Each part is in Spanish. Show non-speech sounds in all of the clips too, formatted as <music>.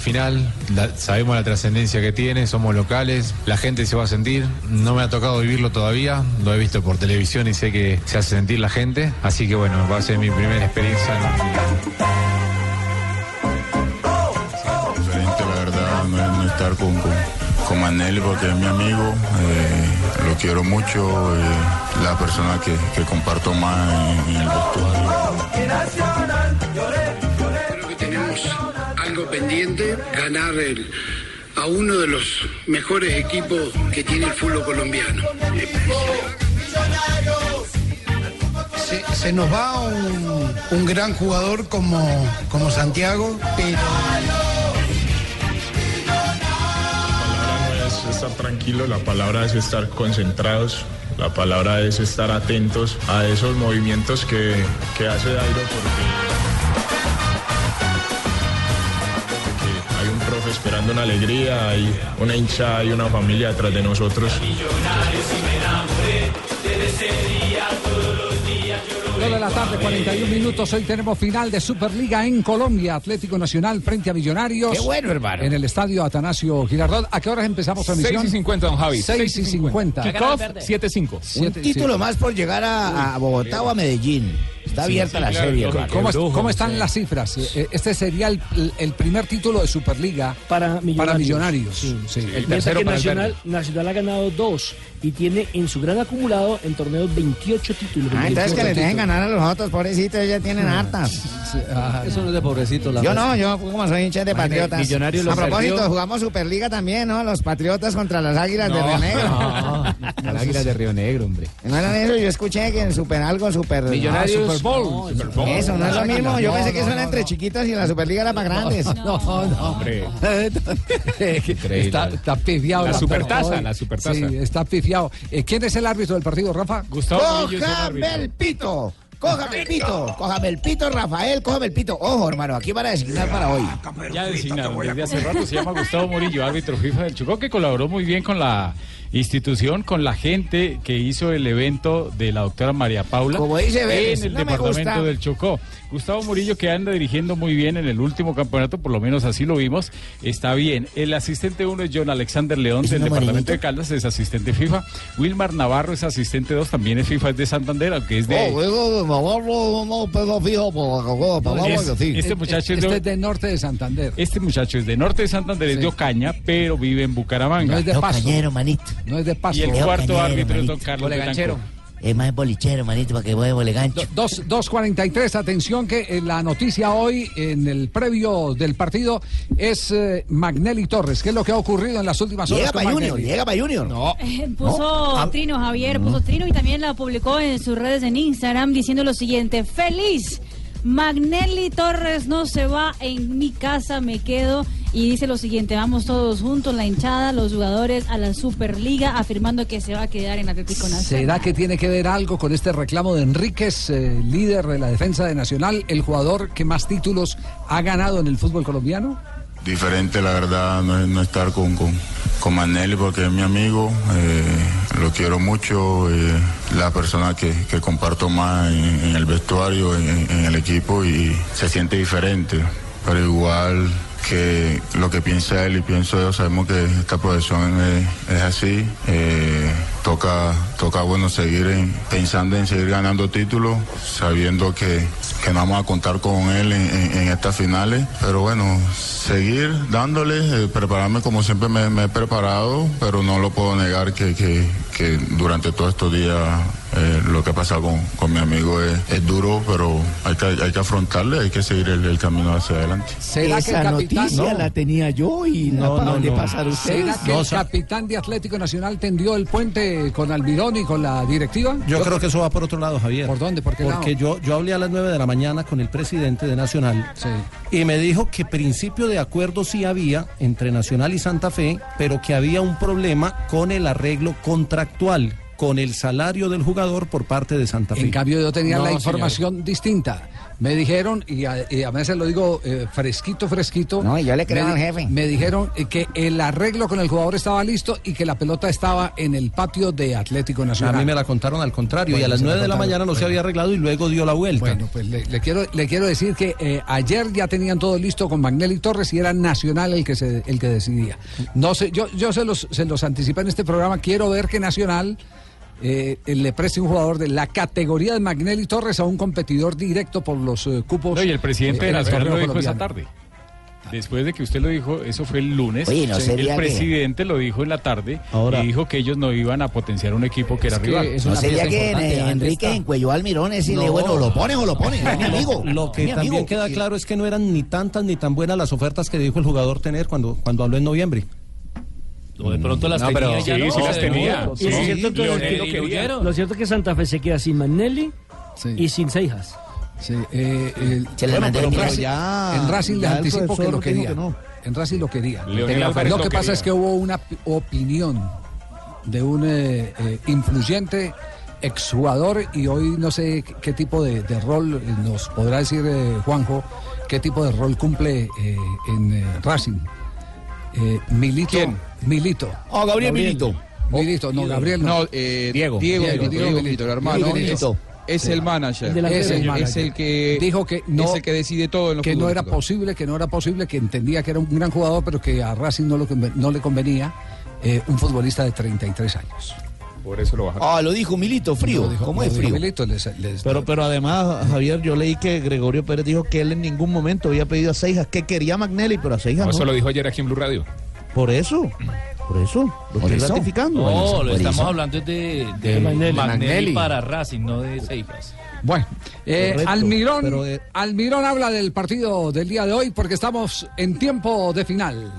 Final, sabemos la trascendencia que tiene, somos locales, la gente se va a sentir, no me ha tocado vivirlo todavía, lo he visto por televisión y sé que se hace sentir la gente, así que bueno, va a ser mi primera experiencia no, estar con, con, con Manelli porque es mi amigo, eh, lo quiero mucho, eh, la persona que, que comparto más en el vestuario. Algo pendiente, ganar el- a uno de los mejores equipos que tiene el fútbol colombiano. Se, se nos va un, un gran jugador como, como Santiago, pero palabra no es estar tranquilo, la palabra es estar concentrados, la palabra es estar atentos a esos movimientos que, que hace Dairo porque esperando una alegría, hay una hincha, hay una familia detrás de nosotros. Dos de la tarde, 41 minutos. Hoy tenemos final de Superliga en Colombia. Atlético Nacional frente a Millonarios. Qué bueno, hermano. En el estadio Atanasio Girardot. ¿A qué horas empezamos transmisión? 6 y 50, don Javi. 6 y 50. Kickoff 7-5. Un título sí. más por llegar a, a Bogotá o a Medellín. Está abierta la serie, ¿Cómo, hermano. cómo es- cómo están las cifras? Eh, Este sería el, el primer título de Superliga para Millonarios. para Millonarios. Sí. Sí. Mientras que Nacional, Nacional ha ganado dos y tiene en su gran acumulado en torneos 28 títulos. Ah, entonces que 28 le dejen ganar a los otros, pobrecitos, ellos ya tienen hartas. Eso no es de pobrecito. Yo no, yo como soy hincha de Patriotas. Millonarios lo a propósito, perdió. jugamos Superliga también, ¿no? Los Patriotas contra las Águilas de Río Negro. <laughs> Las águilas de Río Negro, hombre. No eran eso, yo escuché que en Super algo, Super... Millonarios. Super Bowl. No, Super Bowl. Eso, no es lo mismo. Yo No, pensé que no, eso era no, entre no. chiquitos y la Superliga era para grandes. No, no. Hombre. Está, está pifiado. La supertaza, la supertaza. Sí, está pifiado. Eh, ¿Quién es el árbitro del partido, Rafa? Gustavo ¡Cójame el pito! ¡Cójame el pito! ¡Cójame el pito, Rafael! ¡Cójame el pito! Ojo, hermano, aquí van a designar para hoy. Ya designaron desde hace rato, se llama Gustavo Murillo, árbitro FIFA del Chocó, que colaboró muy bien con la institución, con la gente que hizo el evento de la doctora María Paula Como dice Vélez, en el no departamento del Chocó. Gustavo Murillo, que anda dirigiendo muy bien en el último campeonato, por lo menos así lo vimos, está bien. El asistente uno es John Alexander León del departamento de Caldas, es asistente FIFA. Wilmar Navarro es asistente 2, también es FIFA, es de Santander, aunque es de... Oh, no pego fijo por Es- este muchacho es Este de- es de norte de Santander. Este muchacho es de Norte de Santander, es Sí. de Ocaña, pero vive en Bucaramanga. No es de No, paso. cañero, manito. No es de paso. Y el Leo cuarto Cañero, árbitro es don. Carlos Boleganchero. Es más bolichero, manito, para que voy de bolegancho. Dos- 2.43, atención que eh, la noticia hoy en el previo del partido es eh, Magnelli Torres. ¿Qué es lo que ha ocurrido en las últimas horas Llega con para Junior, llega para Junior. No. Puso Ah. Trino Javier, puso Trino y también la publicó en sus redes en Instagram diciendo lo siguiente, feliz, Magnelli Torres no se va, en mi casa me quedo y dice lo siguiente, vamos todos juntos, la hinchada, los jugadores a la Superliga, afirmando que se va a quedar en Atlético Nacional. ¿Será que tiene que ver algo con este reclamo de Enríquez, eh, líder de la defensa de Nacional, el jugador que más títulos ha ganado en el fútbol colombiano? Diferente la verdad no, no estar con, con, con Manelli porque es mi amigo, eh, lo quiero mucho, eh, la persona que, que comparto más en, el vestuario, en, el equipo y se siente diferente, pero igual que lo que piensa él y pienso yo, sabemos que esta profesión es, es así, eh, toca, toca bueno seguir en- pensando en seguir ganando títulos, sabiendo que, que no vamos a contar con él en, en- estas finales. Pero bueno, seguir dándole, eh, prepararme como siempre me, he preparado, pero no lo puedo negar que- que durante todos estos días eh, lo que ha pasado con, con mi amigo es, es duro, pero hay que, hay que afrontarle, hay que seguir el, el camino hacia adelante. ¿Será que el Esa capitán noticia la tenía yo y la acaban de pasar ustedes. ¿Será que el capitán de Atlético Nacional tendió el puente con Almirón y con la directiva? Yo creo que eso va por otro lado, Javier. ¿Por dónde? ¿Por qué lado? Porque yo, yo hablé a las 9 de la mañana con el presidente de Nacional y me dijo que principio de acuerdo sí había entre Nacional y Santa Fe, pero que había un problema con el arreglo contractual, con el salario del jugador por parte de Santa Fe. En cambio, yo tenía No, la señor. información distinta. Me dijeron, y a, y a veces lo digo eh, fresquito, fresquito. No, y yo le creo me, al jefe. Me dijeron eh, que el arreglo con el jugador estaba listo y que la pelota estaba en el patio de Atlético A Nacional. mí me la contaron al contrario y a las se la 9 de la mañana no se había arreglado y luego dio la vuelta. Bueno, pues le, le quiero, le quiero decir que eh, ayer ya tenían todo listo con Magnelli Torres y era Nacional el que se, el que decidía. No sé, yo, yo se los, se los anticipé en este programa. Quiero ver que Nacional eh, le preste un jugador de la categoría de Magnelli Torres a un competidor directo por los eh, cupos. No, y el presidente eh, de en la Nacional lo dijo esa tarde. Después de que usted lo dijo, eso fue el lunes. Oye, ¿no el que- presidente lo dijo en la tarde Ahora- y dijo que ellos no iban a potenciar un equipo que era que rival. es No una sería que eh, ¿dónde Enrique está? encuelló al Mirón y decirle, No. bueno, lo pones o lo pones, es mi amigo. Lo que mi también amigo. queda claro es que no eran ni tantas ni tan buenas las ofertas que dijo el jugador tener cuando, cuando habló en noviembre. O de pronto las No, pero tenía ya sí, no. sí las tenía. cierto que lo, cierto es que Santa Fe se queda sin Manelli Sí. y sin Seijas. Sí, eh, el- Se bueno, pero. Racing, Ya- en Racing les anticipo que lo quería. que no. En Racing lo quería. Lo que pasa es que hubo una pi- opinión de un eh, eh, influyente exjugador y hoy no sé qué, qué tipo de, de rol eh, nos podrá decir eh, Juanjo, qué tipo de rol cumple eh, en eh, Racing. Eh, Milito. ¿Quién? Milito. Oh, Gabriel Milito. Milito, no, Gabriel no. No, eh, Diego. Diego, Diego, Diego, Diego Diego Milito. Milito, el hermano. Milito. es el manager. El Es el es manager. el que Dijo que no- es el que decide todo en lo que no era posible, que no era posible, que entendía que era un gran jugador, pero que a Racing no, lo conven- no le convenía eh, un futbolista de 33 años. Por eso lo bajaron. Ah, lo dijo Milito, frío. Dijo- ¿Cómo es dijo frío? Milito, les- les- Pero, pero además, Javier, yo leí que Gregorio Pérez dijo que él en ningún momento había pedido a Seijas, que quería a Magnelli, pero a Seijas No, eso lo dijo ayer aquí en Blue Radio. Por eso, por eso, lo Por estoy eso. ratificando. No, lo eso. estamos hablando es de, de Magnelli. Magnelli, Magnelli. para Racing, no de Seijas. Bueno, eh, Correcto, Almirón, pero, eh, Almirón habla del partido del día de hoy porque estamos en tiempo de final.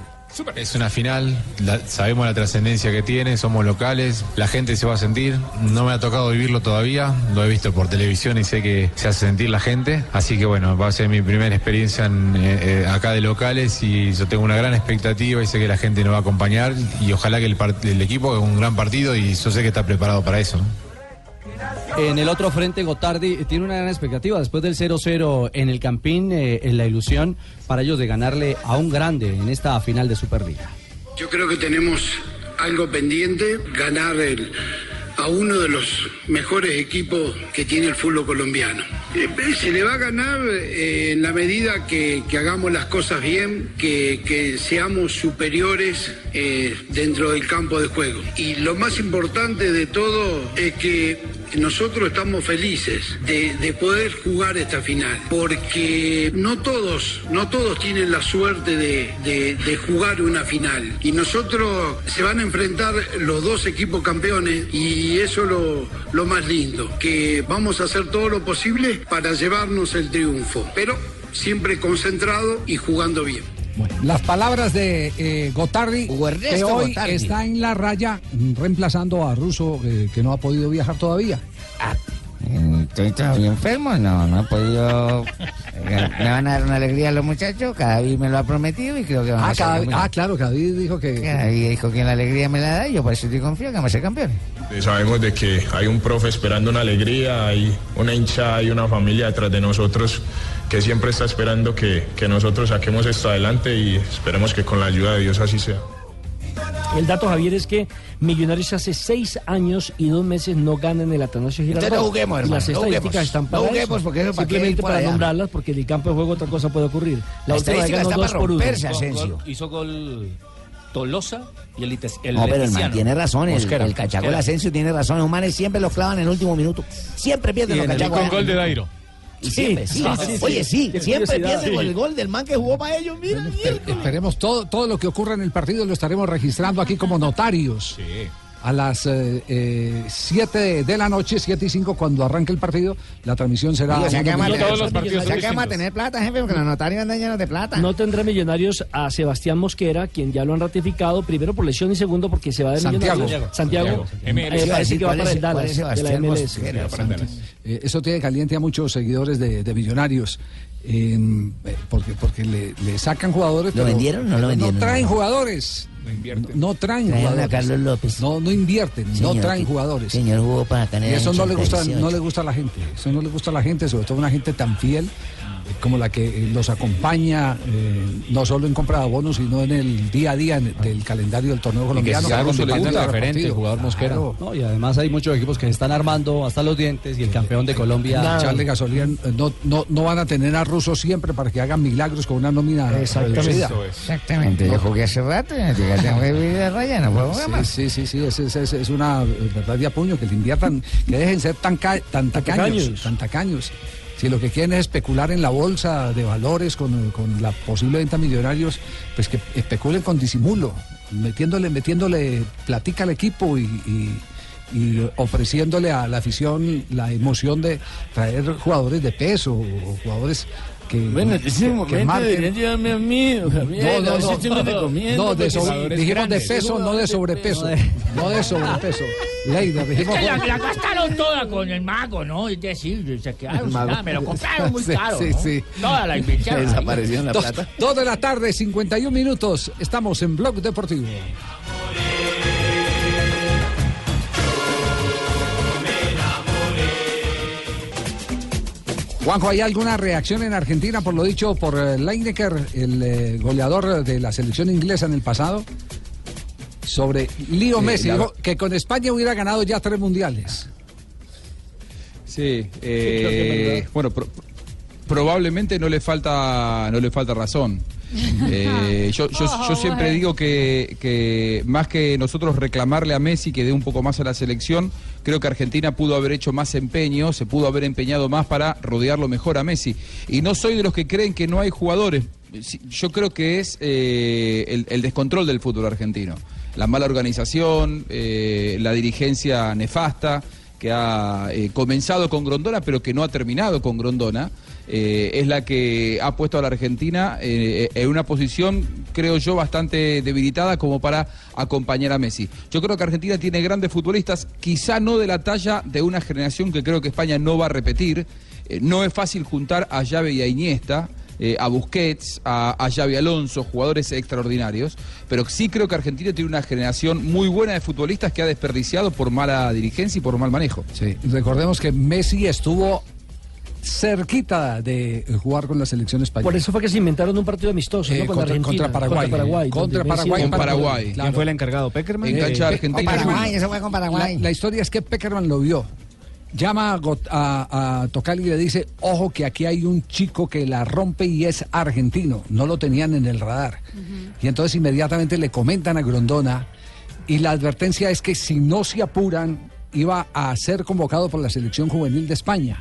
Es una final, la- sabemos la trascendencia que tiene, somos locales, la gente se va a sentir, no me ha tocado vivirlo todavía, lo he visto por televisión y sé que se hace sentir la gente, así que bueno, va a ser mi primera experiencia en, eh, eh, acá de locales y yo tengo una gran expectativa y sé que la gente nos va a acompañar y ojalá que el, el equipo haga un gran partido y yo sé que está preparado para eso. En el otro frente, Gotardi tiene una gran expectativa. Después del 0-0 en el Campín, eh, en la ilusión para ellos de ganarle a un grande en esta final de Superliga. Yo creo que tenemos algo pendiente, ganar a uno de los mejores equipos que tiene el fútbol colombiano. Eh, Se le va a ganar eh, en la medida que, hagamos las cosas bien, que, que seamos superiores eh, dentro del campo de juego. Y lo más importante de todo es que nosotros estamos felices de, de poder jugar esta final, porque no todos, no todos tienen la suerte de, jugar una final. Y nosotros se van a enfrentar los dos equipos campeones y eso es lo, lo más lindo, que vamos a hacer todo lo posible para llevarnos el triunfo, pero siempre concentrado y jugando bien. Las palabras de eh, Gotardi, que hoy Gotardi. está en la raya mm, reemplazando a Russo, eh, que no ha podido viajar todavía. Estoy todavía enfermo, no, no he podido. Me van a dar una alegría a los muchachos, cada vez me lo ha prometido y creo que van Ah, a ser ah, claro, David dijo que... Dijo que la alegría me la da y yo por eso estoy confiado que vamos a ser campeones. Eh, Sabemos de que hay un profe esperando una alegría, hay una hinchada y una familia detrás de nosotros que siempre está esperando que, que nosotros saquemos esto adelante y esperemos que con la ayuda de Dios así sea. El dato, Javier, es que Millonarios hace seis años y dos meses no ganan el Atanasio Girardot. Entonces no juguemos, hermano, Las no estadísticas juguemos. están No para juguemos, eso. porque eso para Simplemente para nombrarlas, porque en el campo de juego otra cosa puede ocurrir. La vez estadística está para romperse, Asensio. hizo gol Tolosa y el, Ites- el No, pero el man tiene razón, el, Mosquera. el cachaco el. Asensio tiene razón, los manes siempre los clavan en el último minuto. Siempre pierden los Y cachacos. con gol de Dairo. Y siempre, sí. Oye, sí, siempre piensen con el gol del man que jugó para ellos. Mira, Esperemos todo, todo lo que ocurra en el partido lo estaremos registrando aquí como notarios. A las 7 de la noche, 7 y 5, cuando arranque el partido, la transmisión será. Digo, se acaba de Millonario. se acaba de tener plata, jefe, porque los notarios andan llenos de plata. No tendrá Millonarios a Sebastián Mosquera, quien ya lo han ratificado, primero por lesión y segundo porque se va de Santiago. Millonarios. Santiago. Santiago. Eh, parece que va para el ¿Cuál Dallas, es de la Sebastián MLS. Mosquera, Eh, eso tiene caliente a muchos seguidores de, de Millonarios. Eh, eh, porque porque le, le sacan jugadores. ¿Lo pero vendieron o no lo vendieron? No traen jugadores. No, traen Trajeron a jugadores. Carlos López. No, no invierten, no Señor, traen que- jugadores. Señor jugó para Y Canela. eso no le gusta, 88. no le gusta a la gente. Eso no le gusta a la gente, sobre todo una gente tan fiel como la que eh, los acompaña eh, no solo en compra de abonos, sino en el día a día en- del calendario del torneo colombiano. si algo Cuando le parte gusta, del referente, el jugador Mosquera. Claro. No, y además hay muchos equipos que se están armando hasta los dientes y el campeón de Colombia. Echarle gasolina, eh, no, no, no van a tener a Russo siempre para que hagan milagros con una nómina reducida. Exactamente, yo jugué hace rato, tengo que vivir de raya, no puedo jugar más. Sí, sí, sí, sí, es, es- es- es una eh, verdad de apuño, que le inviertan, que dejen ser tan, ca- tan tacaños, tacaños. tan tacaños. Si lo que quieren es especular en la bolsa de valores con, con la posible venta millonarios, pues que especulen con disimulo, metiéndole, metiéndole platica al equipo y, y- y ofreciéndole a la afición la emoción de traer jugadores de peso o jugadores que Bueno, en ese que- que momento marquen. deberían llevarme a mí, Javier, No, no, no. recomiendo, No, de, sobre- dijimos de peso, no de sobrepeso. No de sobrepeso. Leida, Es dijimos. que la, la gastaron toda con el mago, ¿no? Es decir, se quedaron sin nada, me lo compraron muy <laughs> Sí, caro. sí, ¿no? sí. Toda la inversión. ahí. Dos, dos de la tarde, 51 minutos. Estamos en Blog Deportivo. Juanjo, ¿hay alguna reacción en Argentina por lo dicho por eh, Lineker, el eh, goleador de la selección inglesa en el pasado? Sobre Lío Sí, Messi, la- dijo que con España hubiera ganado ya tres mundiales. Sí, eh, bueno, pro- probablemente no le falta, no le falta razón. Eh, yo, yo- <laughs> yo siempre digo que, que más que nosotros reclamarle a Messi que dé un poco más a la selección, creo que Argentina pudo haber hecho más empeño, se pudo haber empeñado más para rodearlo mejor a Messi. Y no soy de los que creen que no hay jugadores. Yo creo que es eh, el, el descontrol del fútbol argentino. La mala organización, eh, la dirigencia nefasta que ha eh, comenzado con Grondona, pero que no ha terminado con Grondona, eh, es la que ha puesto a la Argentina eh, en una posición, creo yo, bastante debilitada como para acompañar a Messi. Yo creo que Argentina tiene grandes futbolistas, quizá no de la talla de una generación que creo que España no va a repetir. Eh, no es fácil juntar a Llave y a Iniesta a Busquets, a, a Xavi Alonso, jugadores extraordinarios, pero sí creo que Argentina tiene una generación muy buena de futbolistas que ha desperdiciado por mala dirigencia y por mal manejo. Sí, recordemos que Messi estuvo cerquita de jugar con la selección española. Por eso fue que se inventaron un partido amistoso, Eh, ¿no? Con contra- Paraguay. Contra Paraguay. Contra. Con para- Paraguay. claro. ¿Quién fue el encargado? ¿Peckerman? En cancha de Eh, Argentina. Paraguay, eso fue con Paraguay. La, la historia es que Peckerman lo vio. Llama a, a, a Tocali y le dice, ojo que aquí hay un chico que la rompe y es argentino. No lo tenían en el radar. Y entonces inmediatamente le comentan a Grondona y la advertencia es que si no se apuran iba a ser convocado por la selección juvenil de España.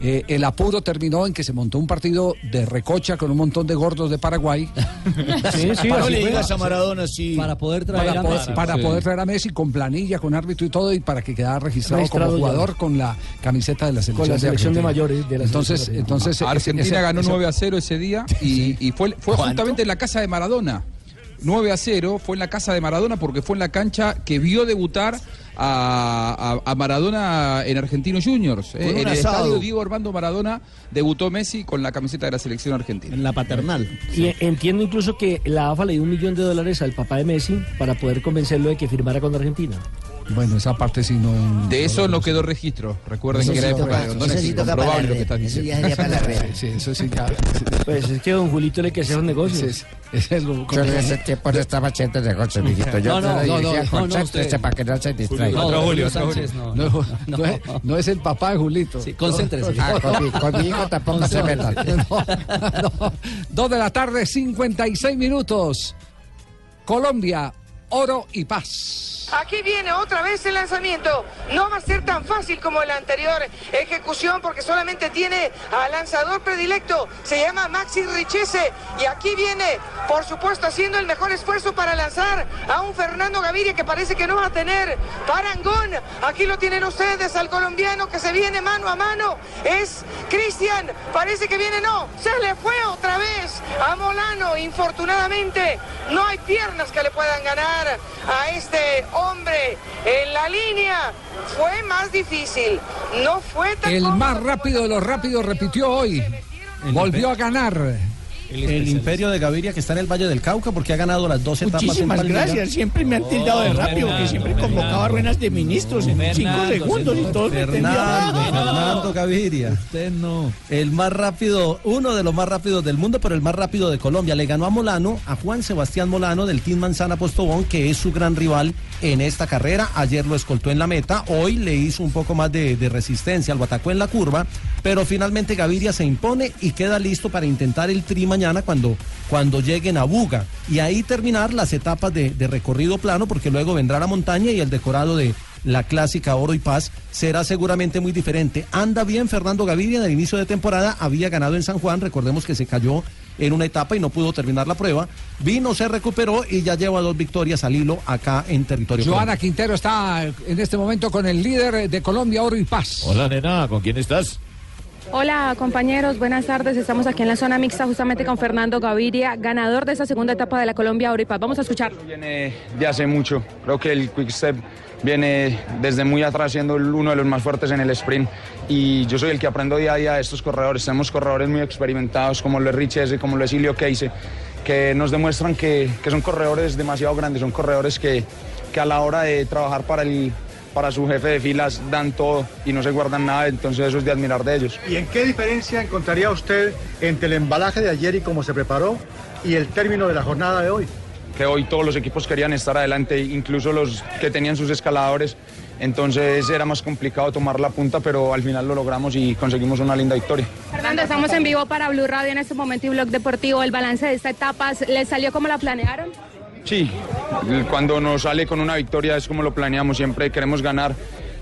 Eh, el apuro terminó en que se montó un partido de recocha con un montón de gordos de Paraguay. <laughs> Sí, sí, No así le fue. digas a Maradona sí. Para poder traer para, a Messi. para Sí. poder traer a Messi con planilla, con árbitro y todo, y para que quedara registrado, Registrado como ya. jugador con la camiseta de la selección, Con la selección de mayores de la entonces, selección entonces Argentina ese- ganó ese- 9 a 0 ese día y, y fue, fue justamente en la casa de Maradona. 9 a 0 fue en la casa de Maradona porque fue en la cancha que vio debutar a, a- a Maradona en Argentinos Juniors. eh. En el asado. estadio Diego Armando Maradona debutó Messi con la camiseta de la selección argentina. En la paternal. Y entiendo incluso que la AFA le dio un millón de dólares al papá de Messi para poder convencerlo de que firmara con Argentina. Bueno, esa parte sí no. De eso no quedó registro. Recuerden que era sí época de eso es sí para lo que la estás. Eso diciendo. ya sería para la red. <laughs> Sí, eso sí ya. Pues es que don Julito le que hacer un negocio. Ese es- ese es lo- Yo en ese tiempo no estaba haciendo negocios, mijito. Yo No, no, no, no, con no, Sánchez, usted. para que no se distraiga. No, Julio, Sánchez, no. No, no es, no es el papá de Julito. Sí, concéntrese. Ah, con, mi, con mi hijo tampoco se metan. No, no. Dos de la tarde, 56 minutos. Colombia, oro y paz. Aquí viene otra vez el lanzamiento. No va a ser tan fácil como la anterior ejecución porque solamente tiene al lanzador predilecto. Se llama Maxi Richese. Y aquí viene, por supuesto, haciendo el mejor esfuerzo para lanzar a un Fernando Gaviria que parece que no va a tener parangón. Aquí lo tienen ustedes al colombiano que se viene mano a mano. Es Cristian. Parece que viene, no. Se le fue otra vez a Molano. Infortunadamente, no hay piernas que le puedan ganar a este hombre en la línea. Fue más difícil. No fue tan El más rápido de los rápidos repitió hoy. Volvió a ganar. El imperio de Gaviria que está en el Valle del Cauca porque ha ganado las dos etapas en Muchísimas Palmira. gracias, siempre me han tildado de rápido, porque siempre convocaba ruenas de ministros en cinco segundos y todos me Fernando, entendían. Fernando Gaviria. Usted no. El más rápido, uno de los más rápidos del mundo, pero el más rápido de Colombia. Le ganó a Molano, a Juan Sebastián Molano del Team Manzana Postobón, que es su gran rival en esta carrera. Ayer lo escoltó en la meta, hoy le hizo un poco más de, de resistencia, lo atacó en la curva, pero finalmente Gaviria se impone y queda listo para intentar el tri mañana cuando, cuando lleguen a Buga. Y ahí terminar las etapas de, de recorrido plano, porque luego vendrá la montaña y el decorado de la clásica Oro y Paz será seguramente muy diferente. Anda bien Fernando Gaviria en el inicio de temporada, había ganado en San Juan, recordemos que se cayó en una etapa y no pudo terminar la prueba. Vino, se recuperó y ya lleva dos victorias al hilo acá en territorio. Joana Quintero está en este momento con el líder de Colombia, Oro y Paz. Hola, nena, ¿con quién estás? Hola compañeros, buenas tardes. Estamos aquí en la zona mixta justamente con Fernando Gaviria, ganador de esta segunda etapa de la Colombia Auripa. Vamos a escucharlo. Viene de hace mucho. Creo que el Quick Step viene desde muy atrás siendo uno de los más fuertes en el sprint. Y yo soy el que aprendo día a día de estos corredores. Tenemos corredores muy experimentados como lo es Rich como lo es Ilio Keise, que nos demuestran que, que son corredores demasiado grandes, son corredores que, que a la hora de trabajar para el para su jefe de filas dan todo y no se guardan nada, entonces eso es de admirar de ellos. ¿Y en qué diferencia encontraría usted entre el embalaje de ayer y cómo se preparó y el término de la jornada de hoy? que hoy todos los equipos querían estar adelante, incluso los que tenían sus escaladores. Entonces era más complicado tomar la punta, pero al final lo logramos y conseguimos una linda victoria. Fernando, estamos en vivo para Blue Radio en este momento y Blog Deportivo. El balance de esta etapa, ¿les salió como la planearon? Sí, cuando nos sale con una victoria es como lo planeamos, siempre queremos ganar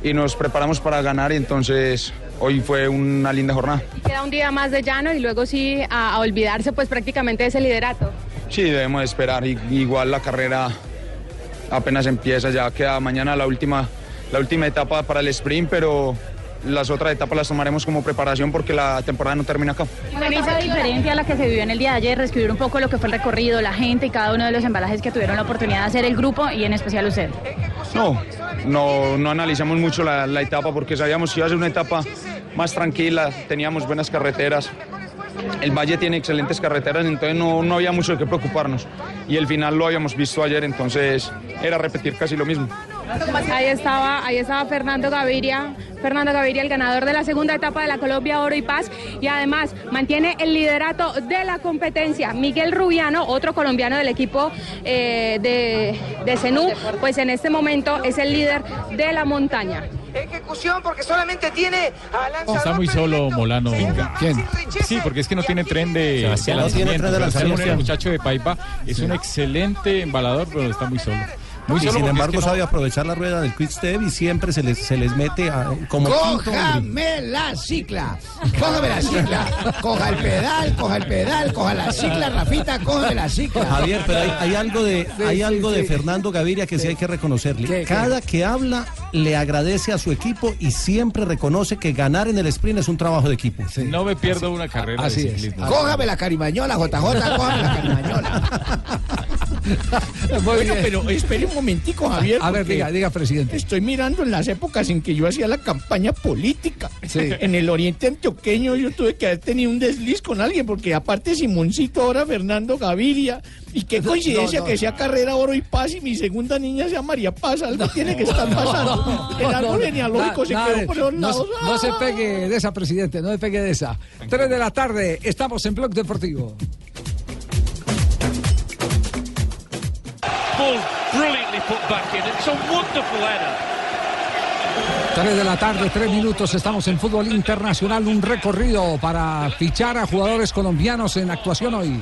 y nos preparamos para ganar y entonces hoy fue una linda jornada. Queda un día más de llano y luego sí a, a olvidarse pues prácticamente de ese liderato. Sí, debemos de esperar, y- igual la carrera apenas empieza, ya queda mañana la última, la última etapa para el sprint, pero las otras etapas las tomaremos como preparación porque la temporada no termina acá. Con esa diferencia a la que se vivió en el día de ayer, describir un poco lo que fue el recorrido, la gente y cada uno de los embalajes que tuvieron la oportunidad de hacer el grupo y en especial usted. No, no, no analizamos mucho la, la etapa porque sabíamos que iba a ser una etapa más tranquila, teníamos buenas carreteras. El Valle tiene excelentes carreteras, entonces no, no había mucho de qué preocuparnos. Y el final lo habíamos visto ayer, entonces era repetir casi lo mismo. Ahí estaba, ahí estaba Fernando Gaviria, Fernando Gaviria, el ganador de la segunda etapa de la Colombia Oro y Paz, y además mantiene el liderato de la competencia. Miguel Rubiano, otro colombiano del equipo eh, de, de Zenú, pues en este momento es el líder de la montaña. Ejecución porque solamente tiene lanzador Está muy solo Molano. ¿Quién? Sí, porque es que no tiene tren de, Sebastián, no tiene tren de lanzamiento. El muchacho de Paipa es un excelente embalador, pero está muy solo. Muy y sin embargo es que no- sabe aprovechar la rueda del quick step y siempre se les, se les mete a- como quinto hombre. Cójame la cicla, cójame la cicla, coja el pedal, coja el pedal, coja la cicla, Rafita, cójame la cicla. Javier, pero hay, hay algo de hay algo de Fernando Gaviria que sí hay que reconocerle. Cada que habla le agradece a su equipo y siempre reconoce que ganar en el sprint es un trabajo de equipo. No me pierdo una carrera Así de es. Cójame la carimañola, JJ, cójame la carimañola. <laughs> <laughs> bueno, pero espere un momentico, Javier. A ver, diga, diga, presidente. Estoy mirando en las épocas en que yo hacía la campaña política. Sí. En el oriente antioqueño yo tuve que haber tenido un desliz con alguien, porque aparte Simoncito, ahora Fernando Gaviria. Y qué <laughs> coincidencia No, no, que sea carrera oro y paz y mi segunda niña sea María Paz. Algo tiene que estar pasando. <laughs> el árbol genealógico se quedó por los lados. se- no se pegue de esa, presidente, no se pegue de esa. Tres de la tarde, estamos en Blog Deportivo. Ball brilliantly put back in. It's a wonderful header. Tres de la tarde, tres minutos, estamos en fútbol internacional, un recorrido para fichar a jugadores colombianos en actuación hoy.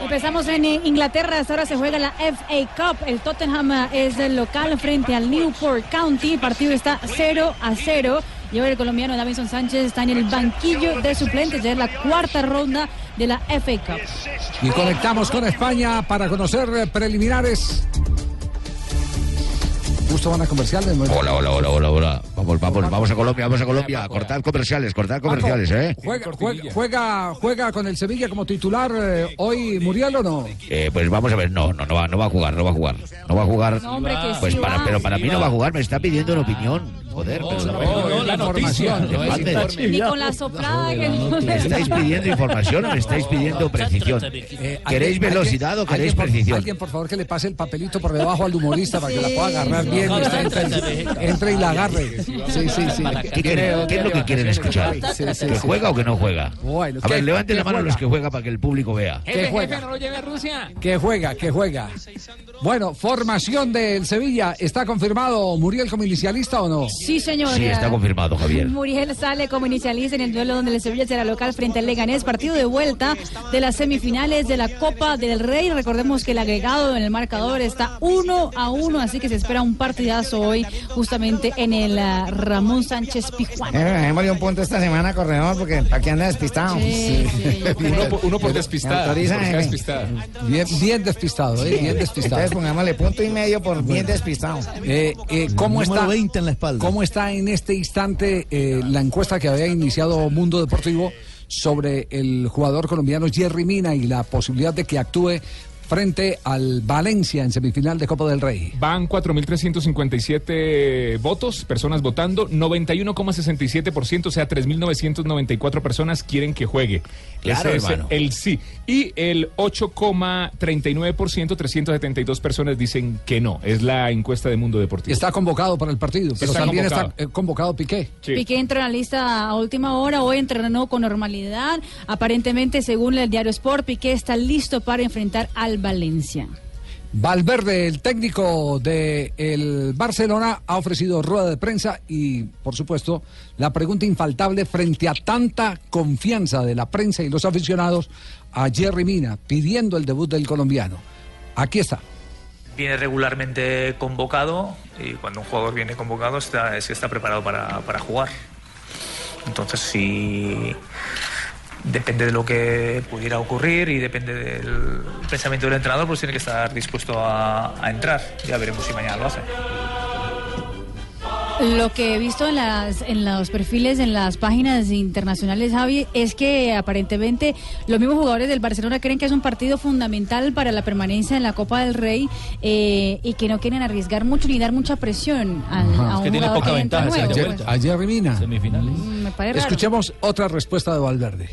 Empezamos en eh, Inglaterra, hasta ahora se juega la FA Cup. El Tottenham eh, es el local frente al Newport County. El partido está 0 a 0. Y ahora el colombiano Davison Sánchez está en el banquillo de suplentes. Ya es la cuarta ronda de la FA Cup. Y conectamos con España para conocer preliminares. Justo van a comerciales. ¿no? Hola, hola, hola, hola, hola. Vamos, vamos, vamos a Colombia, vamos a Colombia. Cortar comerciales, cortar comerciales, ¿eh? Juega, juega, juega, juega con el Sevilla como titular eh, hoy Muriel o no? Eh, pues vamos a ver, no, no, no va, no va a jugar, no va a jugar. No va a jugar. No, hombre, que Pues sí para, va. pero para mí no va a jugar, me está pidiendo una opinión. Joder, pero no, no, la información. noticia, no es informe. Ni con la soplada que no ¿Me estáis pidiendo información o me estáis pidiendo precisión? Eh, ¿Queréis velocidad o queréis precisión? Alguien, por favor, que le pase el papelito por debajo al humorista para que la pueda agarrar bien. entre, y la agarre. Sí, sí, sí. ¿Qué, es lo que quieren escuchar? ¿Que juega o que no juega? A ver, ¿qué- levanten la mano los que juega para que el público vea. ¿Qué juega? no lo lleve a Rusia. Que juega, que juega. Bueno, formación del Sevilla. ¿Está confirmado Muriel como inicialista o no? Sí, señor. Sí, está confirmado, Javier. Muriel sale como inicialista en el duelo donde el Sevilla será local frente al Leganés, partido de vuelta de las semifinales de la Copa del Rey. Recordemos que el agregado en el marcador está uno a uno, así que se espera un partidazo hoy justamente en el ah, Ramón Sánchez Pijuán. Eh, démosle un punto esta semana, corredor, porque aquí anda despistado. Uno por- uno por despistada. despistada. Bien, bien despistado, ¿eh? Bien despistado. Entonces pongámosle punto y medio por bien despistado. Eh, eh, ¿cómo, está, 20 en la espalda. ¿Cómo está en este instante eh, la encuesta que había iniciado Mundo Deportivo sobre el jugador colombiano Jerry Mina y la posibilidad de que actúe frente al Valencia en semifinal de Copa del Rey? Van 4.357 votos, personas votando, 91,67%, o sea, 3.994 personas quieren que juegue. Claro, Ese es hermano. el sí. Y el 8,39%, 372 personas dicen que no. Es la encuesta de Mundo Deportivo. Está convocado para el partido, pero Está también convocado. está eh, convocado Piqué. Piqué entró en la lista a última hora, hoy entrenó con normalidad. Aparentemente, según el diario Sport, Piqué está listo para enfrentar al Valencia. Valverde, el técnico del el Barcelona, ha ofrecido rueda de prensa y, por supuesto, la pregunta infaltable frente a tanta confianza de la prensa y los aficionados a Jerry Mina pidiendo el debut del colombiano. Aquí está. viene regularmente convocado y cuando un jugador viene convocado está, es que está preparado para, para jugar. Entonces, si depende de lo que pudiera ocurrir y depende del pensamiento del entrenador, pues tiene que estar dispuesto a, entrar. Ya veremos si mañana lo hace. Lo que he visto en, las, en los perfiles, en las páginas internacionales, Javi, es que aparentemente los mismos jugadores del Barcelona creen que es un partido fundamental para la permanencia en la Copa del Rey eh, y que no quieren arriesgar mucho ni dar mucha presión al- Ajá. a un jugador que entra nuevo. pues. A Jerry Mina. Mm, Me parece raro. Escuchemos otra respuesta de Valverde.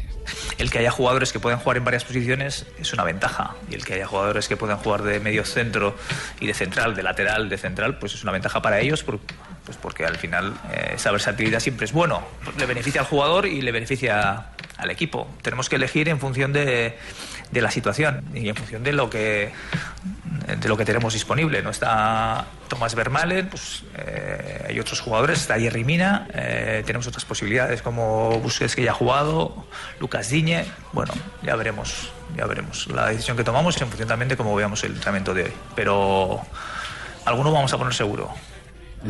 El que haya jugadores que pueden jugar en varias posiciones es una ventaja. Y el que haya jugadores que puedan jugar de medio centro y de central, de lateral, de central, pues es una ventaja para ellos, por- pues porque al final eh, esa versatilidad siempre es bueno. Le beneficia al jugador y le beneficia al equipo. Tenemos que elegir en función de, de la situación y en función de lo que de lo que tenemos disponible. No está Tomás Vermalen, pues eh, hay otros jugadores, está Jerry Mina, eh, tenemos otras posibilidades como Busquets que ya ha jugado, Lucas Diñe, bueno, ya veremos, ya veremos la decisión que tomamos en función también de cómo veamos el entrenamiento de hoy. Pero alguno vamos a poner seguro.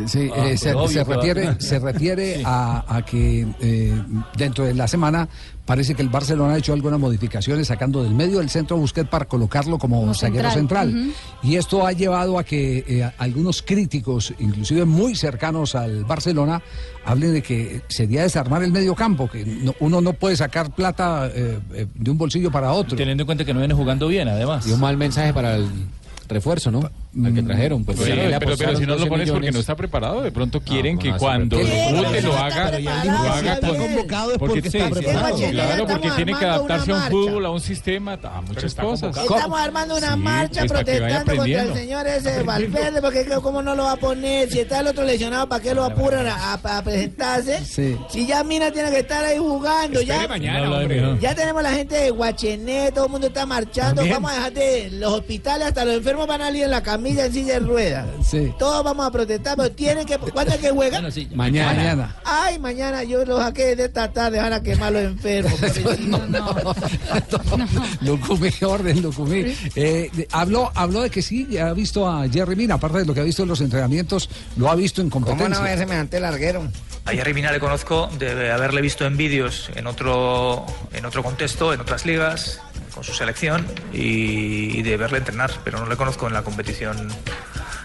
Sí, Ah, eh, se, obvio se refiere, se refiere a, a que eh, dentro de la semana parece que el Barcelona ha hecho algunas modificaciones sacando del medio del centro a Busquets para colocarlo como, zaguero central. Y esto ha llevado a que eh, a- algunos críticos, inclusive muy cercanos al Barcelona, hablen de que sería desarmar el medio campo, que no- uno no puede sacar plata eh, eh, de un bolsillo para otro. Teniendo en cuenta que no viene jugando bien, además. Y un mal mensaje para el refuerzo, ¿no? Al que trajeron. Pues Sí, pero, pero si no lo 12 pones porque no está preparado, de pronto quieren que no, cuando lo haga, lo haga con- convocado es porque sí, está sí, preparado. Claro, Estamos porque tiene que armando adaptarse a un una fútbol, a un sistema, a muchas cosas. Estamos armando una Sí, marcha pues, para que vaya protestando contra el aprendiendo. señor ese Valverde, porque cómo no lo va a poner, si está el otro lesionado, ¿para qué lo apuran a, a- a presentarse? Sí. Si ya Mina tiene que estar ahí jugando, ya, Espere mañana, No, hombre. no. ya tenemos la gente de Guachené, todo el mundo está marchando, También. vamos a dejar de los hospitales, hasta los enfermos van a salir en la camilla en silla de ruedas. Sí. Todos vamos a protestar, pero tienen que... ¿Cuándo es que juega? Mañana. Mañana. Ay, mañana yo lo saqué de esta tarde, van a quemar los enfermos. <laughs> <laughs> Lucumí, orden, Lucumí. Eh, habló, habló de que sí, ha visto a Jerry Mina, aparte de lo que ha visto en los entrenamientos, lo ha visto en ¿Cómo competencia. no es semejante larguero? A Jerry le conozco de haberle visto en vídeos en otro, en otro contexto, en otras ligas, con su selección y, y de verle entrenar, pero no le conozco en la competición,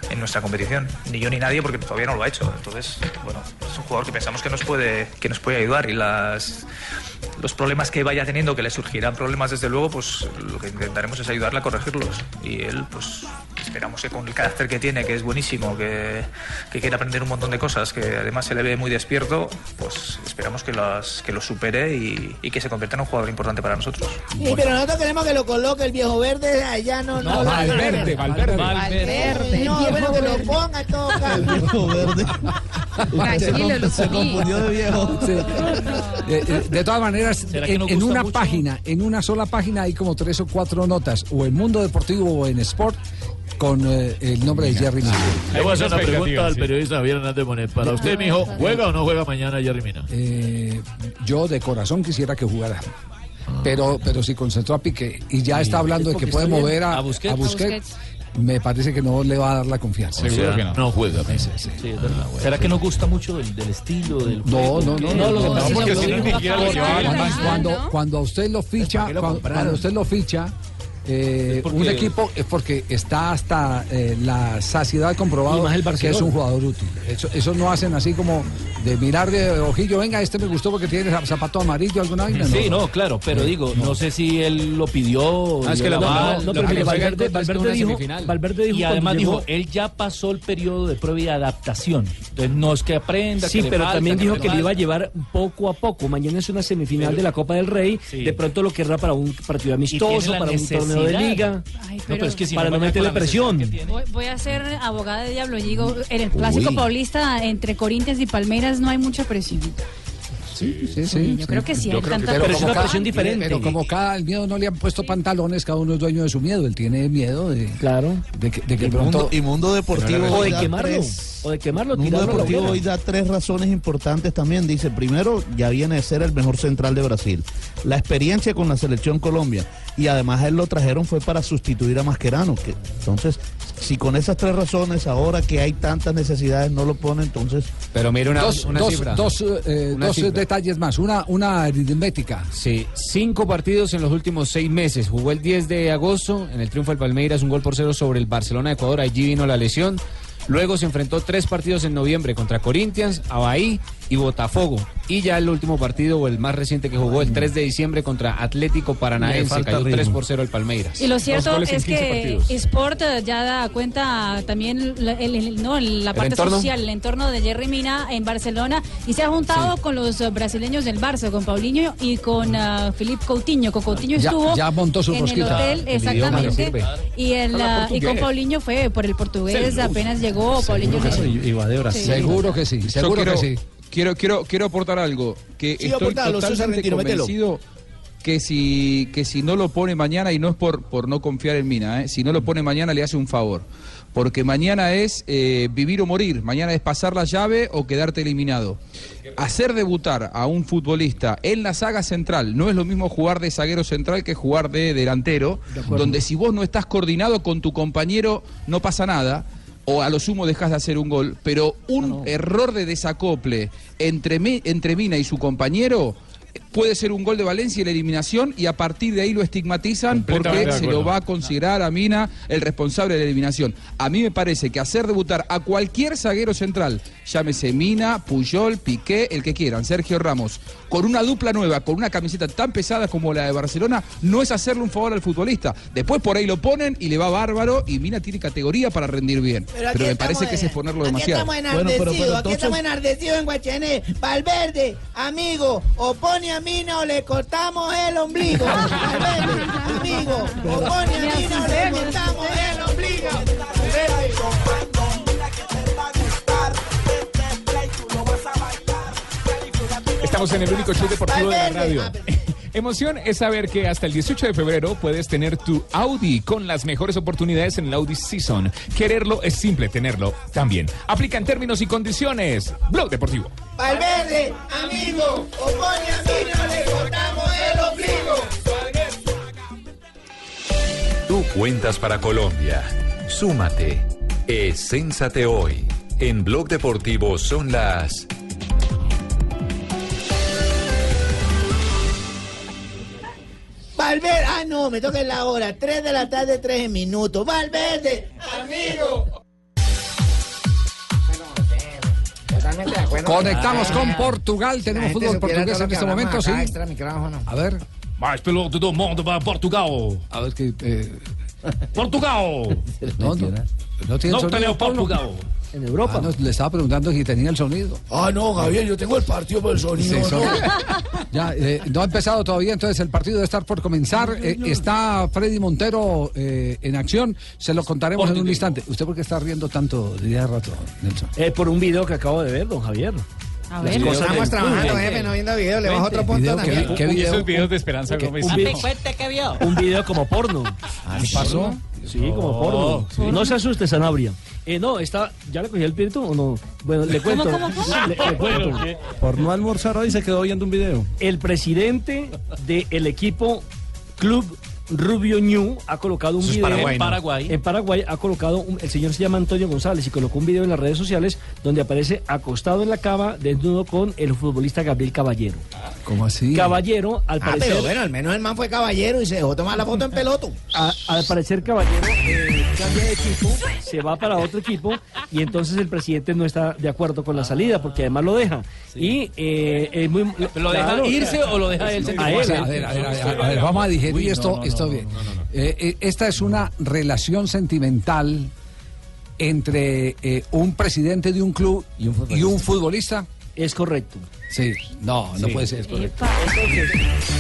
en nuestra competición, ni yo ni nadie porque todavía no lo ha hecho. Entonces, bueno, es un jugador que pensamos que nos puede, que nos puede ayudar y las los problemas que vaya teniendo, que le surgirán problemas desde luego, pues lo que intentaremos es ayudarle a corregirlos. Y él, pues esperamos que con el carácter que tiene, que es buenísimo, que, que quiere aprender un montón de cosas, que además se le ve muy despierto, pues esperamos que, las, que lo supere y, y que se convierta en un jugador importante para nosotros. Sí, pero nosotros queremos que lo coloque el viejo verde allá, no... No, no Valverde, Valverde. Valverde. No, bueno, que lo ponga en todo caso. Se confundió de viejo. Eh, eh, de todas maneras, ¿Será que en, una mucho? página, en una sola página hay como tres o cuatro notas, o en Mundo Deportivo o en Sport, con eh, el nombre de Jerry Mina. Le voy a hacer una pregunta al periodista Javier Hernández Monet. Para usted, mijo, ¿juega o no juega mañana Jerry Mina? Eh, yo de corazón quisiera que jugara. Pero, pero si concentró a Piqué y ya está hablando de que puede mover a, A Busquets. a Busquets, me parece que no le va a dar la confianza. O sea, no juega. Sí, es verdad. ¿Será que no gusta mucho del, del estilo del No, juego? no, no, no, que no, porque que si no. Cuando- cuando, a usted lo ficha, cuando usted lo ficha, eh, porque- un equipo es porque está hasta eh, la saciedad comprobado el que es un jugador útil. Eso, eso no hacen así como de mirar de ojillo, venga, este me gustó porque tiene zap- zapato amarillo, alguna vaina. Sí, no, claro, pero digo, no sé si él lo pidió. Ah, es que la no, no, pero Valverde- Valverde una dijo-. Valverde dijo y además dijo, llegó- él ya pasó el periodo de prueba y adaptación. Entonces no es que aprenda. Sí, que le pero falta, también dijo le que lo iba a llevar poco a poco. Mañana es una semifinal de la Copa del Rey. Sí. De pronto lo querrá para un partido amistoso, para un torneo de liga. Ay, No, pero- pero es que si para no no meterle presión. Voy, voy a ser abogada de diablo. Digo, en el clásico Uy. paulista entre Corinthians y Palmeiras no hay mucha presión. Sí, sí, sí. yo creo que sí, hay tanta pero como cada- presión diferente. Pero como cada el miedo no le han puesto pantalones, cada uno es dueño de su miedo. Él tiene miedo de, claro. de que, de que Y pronto. Mundo, y Mundo Deportivo O de quemarlo. tres- O de quemarlo, Mundo Deportivo hoy da tres razones importantes también. Dice, primero, ya viene de ser el mejor central de Brasil. La experiencia con la selección Colombia. Y además él lo trajeron fue para sustituir a Mascherano. Que, entonces, si con esas tres razones, ahora que hay tantas necesidades, no lo pone, entonces... Pero mire una, dos una dos- cifra. dos, eh, Una dos, eh, cifra. Detalles más. Una, una aritmética. Sí, cinco partidos en los últimos seis meses. Jugó el 10 de agosto en el triunfo del Palmeiras, un gol por cero sobre el Barcelona de Ecuador. Allí vino la lesión. Luego se enfrentó tres partidos en noviembre contra Corinthians, Abahí y Botafogo. Y ya el último partido, o el más reciente que jugó, el 3 de diciembre contra Atlético Paranaense. Cayó ritmo. 3 por 0 el Palmeiras. Y lo cierto es 15 que partidos. Sport eh, ya da cuenta también la- el- el- no, la ¿El parte entorno? social, el entorno de Jerry Mina en Barcelona y se ha juntado con los eh, brasileños del Barça, con Paulinho y con ah, Filipe Coutinho. Con Coutinho Ya- estuvo ya montó su en rosquita. hotel, El le exactamente. Y, el, y con. Paulinho fue por el portugués, Seguro. apenas llegó. Paulinho que sí. De Brasil. Seguro que sí, seguro quiero, que sí. Quiero, quiero, quiero aportar algo. Que Sí, estoy aportalo, totalmente mételo. convencido que si, que si no lo pone mañana, y no es por, por no confiar en Mina, ¿eh? si no lo pone mañana le hace un favor. Porque mañana es eh, vivir o morir, mañana es pasar la llave o quedarte eliminado. Hacer debutar a un futbolista en la saga central no es lo mismo jugar de zaguero central que jugar de delantero, De donde si vos no estás coordinado con tu compañero no pasa nada. O a lo sumo dejas de hacer un gol, pero un error de desacople entre, entre Mina y su compañero puede ser un gol de Valencia y la eliminación y a partir de ahí lo estigmatizan porque se lo va a considerar a Mina el responsable de la eliminación. A mí me parece que hacer debutar a cualquier zaguero central, llámese Mina, Puyol, Piqué, el que quieran, Sergio Ramos, con una dupla nueva, con una camiseta tan pesada como la de Barcelona, no es hacerle un favor al futbolista. Después por ahí lo ponen y le va bárbaro y Mina tiene categoría para rendir bien. Pero, me parece que ese es ponerlo Aquí demasiado. estamos enardecidos, aquí estamos enardecidos en Guachané. Valverde, amigo, o pone a Mina o le cortamos el ombligo. Valverde, <laughs> amigo, o pone a Mina o le cortamos el ombligo. Estamos en el único show deportivo de la radio. <laughs> Emoción es saber que hasta el 18 de febrero puedes tener tu Audi con las mejores oportunidades en el Audi Season. Quererlo es simple, tenerlo también. Aplica en términos y condiciones. Blog Deportivo. Valverde, amigo, Opone a mí no le cortamos el ombligo. Tú cuentas para Colombia. Súmate. Es Cénsate hoy. En Blog Deportivo son las Valverde, ah no, me toca en la hora, 3 de la tarde, 13 minutos. Valverde, amigo. Totalmente de acuerdo. Conectamos Ah, con Portugal. Tenemos fútbol portugués en este momento, hablamos sí. acá, extra micrófono. A ver. Mais piloto do mundo para Portugal. A ver que. eh, Portugal. no, no, no tiene No sonido, tenemos Pablo. Portugal. En Europa. le estaba preguntando si tenía el sonido. Ah, no, Javier, yo tengo el partido por el sonido. Sí, ¿no? <laughs> Ya, eh, no ha empezado todavía, entonces el partido debe estar por comenzar. Eh, está Freddy Montero eh, en acción. Se lo contaremos en un instante. ¿Usted por qué está riendo tanto de día de rato, Nelson? Eh, por un video que acabo de ver, don Javier. A ver. Estamos trabajando, jefe, no viendo video. Le bajo otro punto Video, también. ¿qué- qué video? Esos videos de Esperanza. Un video, qué vio. un video como porno. ¿Qué pasó? Sí, como porno. No se asuste, Sanabria. Eh, no, está, ¿ya le cogí el espíritu o no? Bueno, le cuento. ¿Cómo, cómo, cómo? Le, le cuento. Por no almorzar hoy se quedó viendo un video. El presidente del equipo Club Rubio Ñu ha colocado un Eso video Paraguay, en ¿no? Paraguay. En Paraguay ha colocado, un- el señor se llama Antonio González y colocó un video en las redes sociales donde aparece acostado en la cama desnudo con el futbolista Gabriel Caballero. ¿Cómo así? Caballero, al Ah, parecer, pero bueno, al menos el man fue caballero y se dejó tomar la foto en peloto. a- al parecer Caballero eh, cambia de equipo, se va para otro equipo y entonces el presidente no está de acuerdo con la salida porque además lo deja. Y eh, es muy ¿Lo deja claro, irse o lo deja él? A él, A ver, a ver, a ver, a ver, vamos a digerir esto, esto bien. Eh, eh, esta es una relación sentimental entre eh, un presidente de un club y un futbolista. Es correcto. Sí, no, no Sí. puede ser. Entonces,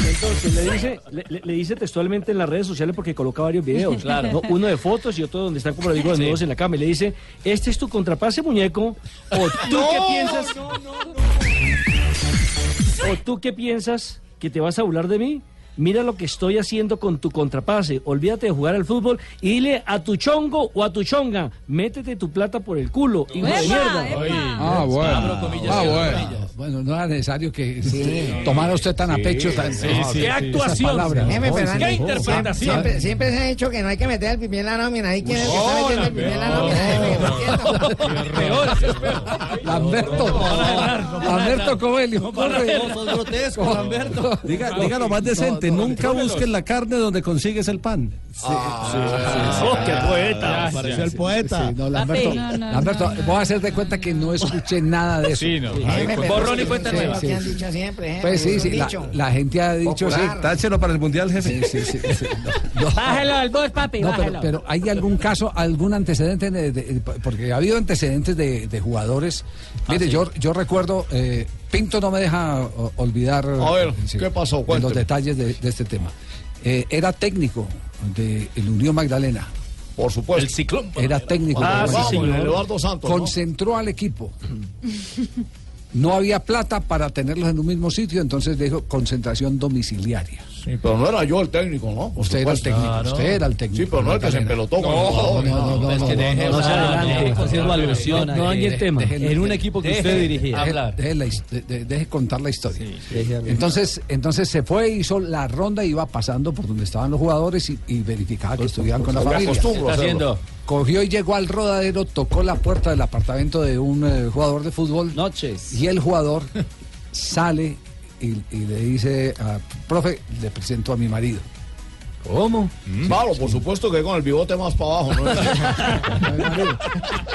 entonces le, dice, le, le- le dice textualmente en las redes sociales porque coloca varios videos. <laughs> Claro. ¿no? Uno de fotos y otro donde están, como lo digo, desnudos en la cama. Y le dice, este es tu contrapase, muñeco. O tú <laughs> qué piensas. O tú qué piensas que te vas a burlar de mí. Mira lo que estoy haciendo con tu contrapase. Olvídate de jugar al fútbol y dile a tu chongo o a tu chonga, métete tu plata por el culo, hijo de ¡Epa, mierda. epa! Ah, bueno. Ah, bueno. Bueno, no era necesario que este, tomara usted tan a pecho tan, sí, no, sí. actuación, No, Andy, no, siempre, se ha dicho que no hay que meter el pipí en la nómina. ¿Y quién es el que metiendo el pipí en la nómina? No. Lamberto, Lamberto Coelho, diga lo más nunca busques la carne donde consigues el pan. Oh, qué poeta. Pareció el poeta. Sí, no, Lamberto, No, no, no, Lamberto, no. voy a hacer de cuenta que no escuché nada de eso. Sí, no. Borrón y sí, cuenta sí, nueva. han dicho siempre, jefe, Pues sí, sí, la, gente ha dicho sí. Táchelo para el mundial, jefe. Sí, sí, sí, sí. <laughs> Bájalo al bus, papi, No, pero, hay algún caso, algún antecedente, de- de- porque ha habido antecedentes de, jugadores. Mire, yo, yo recuerdo, eh, Pinto no me deja olvidar A ver, sí, ¿qué pasó? de los detalles de, de este tema. Eh, era técnico de el Unión Magdalena. Por supuesto. El ciclón. Era técnico. Ah, sí, Unión. señor. Eduardo Santos. Concentró al equipo. <laughs> No había plata para tenerlos en un mismo sitio, entonces dijo concentración domiciliaria. Sí, pero no era yo el técnico, ¿no? Por Usted era el técnico. Usted era el técnico. Sí, pero no el que se empelotó con los No, jugadores. no, no, no, no, no, No se adelante. No, dañe el tema. En un deje- equipo que usted dirigía. Deje, la contar la historia. Entonces, entonces se fue, hizo la ronda, iba pasando por donde estaban los jugadores y, verificaba que estuvieran con la Me familia. haciendo Cogió y llegó al rodadero, tocó la puerta del apartamento de un eh, jugador de fútbol Noches. y el jugador sale <laughs> y, y le dice, a, profe, le presento a mi marido. ¿Cómo? Claro, por supuesto que con el bigote más para abajo, ¿no? <laughs>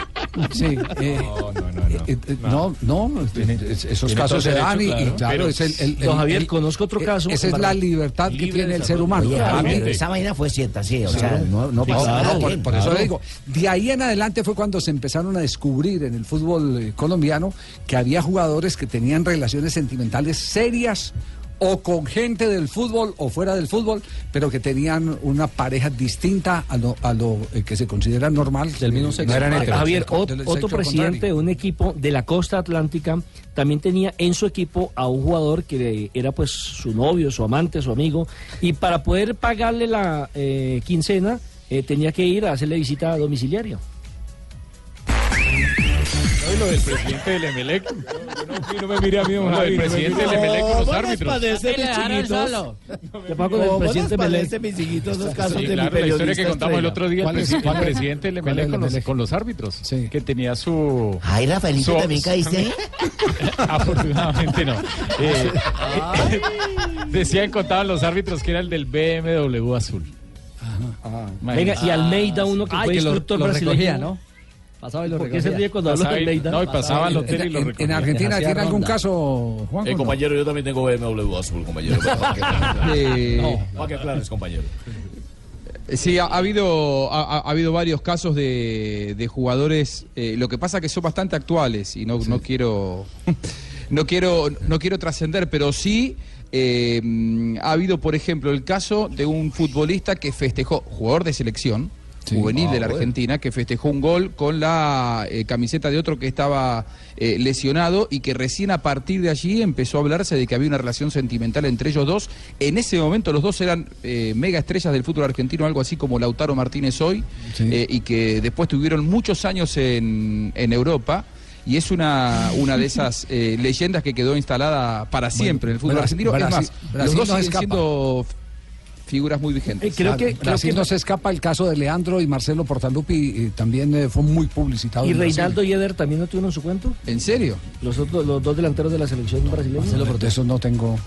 <laughs> Sí, eh, No, no, no, eh, eh, no, no, es- esos tiene casos se dan y, y claro. claro, Pero, es el, el- don el- Javier, el- conozco otro caso, Esa es la libertad que tiene el ser humano. Oye, Javier, esa vaina fue cierta, sí. O sea, no, no No, pasó nada. no, por, eso le digo, de ahí en adelante fue cuando se empezaron a descubrir en el fútbol colombiano que había jugadores que tenían relaciones sentimentales serias o con gente del fútbol o fuera del fútbol, pero que tenían una pareja distinta a lo, a lo eh, que se considera normal. Del mismo Ah, Javier, ot- otro presidente de un equipo de la costa atlántica también tenía en su equipo a un jugador que era pues su novio, su amante, su amigo, y para poder pagarle la eh, quincena eh, tenía que ir a hacerle visita domiciliaria. Lo del presidente del Emelec. <laughs> No, no me mire a mí, don No. El presidente del Emelec con los no, no árbitros. chiquitos. ¿Qué pasa con el presidente Melec? mis hijitos, dos casos Sí, de claro, la historia que contamos el otro día, el, el presidente del ¿Cuál es Emelec el con los, Emelec? con los árbitros, que tenía su... Ay, Rafaelito, su- ¿también caíste ahí? <laughs> Afortunadamente no. Eh, decían, contaban los árbitros que era el del BMW azul. Venga, y Almeida, uno que Ay, fue instructor brasileño. recogía, ¿no? Pasaba y lo ¿Por qué recogía. se ríe cuando hablo de Almeida? no, y pasaba al hotel en, y lo en- recogía. en Argentina tiene algún caso, Juan. Eh, compañero, yo también tengo BMW azul, compañero. Para que, Eh, no, para que aclares, compañero. Sí, ha, ha habido, ha, ha- ha habido varios casos de, de jugadores. eh, lo que pasa que son bastante actuales y no, no quiero, <laughs> no quiero, no quiero trascender, pero sí eh, mm, ha habido, por ejemplo, el caso de un futbolista que festejó, jugador de selección. Juvenil Ah, de la bueno. Argentina que festejó un gol con la eh, camiseta de otro que estaba eh, lesionado y que recién a partir de allí empezó a hablarse de que había una relación sentimental entre ellos dos. En ese momento los dos eran eh, mega estrellas del fútbol argentino, algo así como Lautaro Martínez hoy, eh, y que después tuvieron muchos años en, en Europa. Y es una, una de esas eh, leyendas que quedó instalada para siempre en el fútbol argentino. Brasil- es más, Brasil los dos no siguen escapa. siendo figuras muy vigentes. Claro, Brasil no se escapa el caso de Leandro y Marcelo Portalupi eh, también eh, fue muy publicitado. ¿Y. Reinaldo Yeder también no tuvieron su cuento? ¿En serio? Los, otros, los dos delanteros de la selección brasileña. Marcelo, de eso no tengo.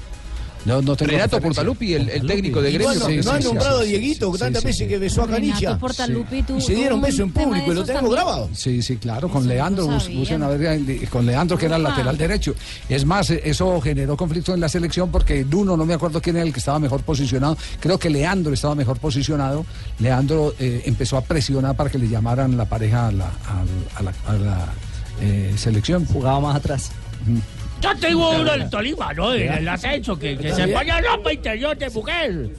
No, no tengo Renato. Portaluppi, el- el técnico de Gremio, bueno, Sí, no sí, han sí, nombrado a Dieguito sí, tantas sí, veces sí. que besó a Canicha. Y se dieron beso en público y lo también. grabado. Sí, sí, claro, con Leandro, no eh, con Leandro que era el lateral derecho. Es más, eh, eso generó conflicto en la selección porque Duno, no me acuerdo quién era el que estaba mejor posicionado, creo que Leandro estaba mejor posicionado. Leandro eh, empezó a presionar para que le llamaran la pareja a la, a- a la- a la, eh, selección. Jugaba más atrás. Yo tengo uno en Tolima, ¿no? En el ascenso, que, que se ponía ropa interior de mujer.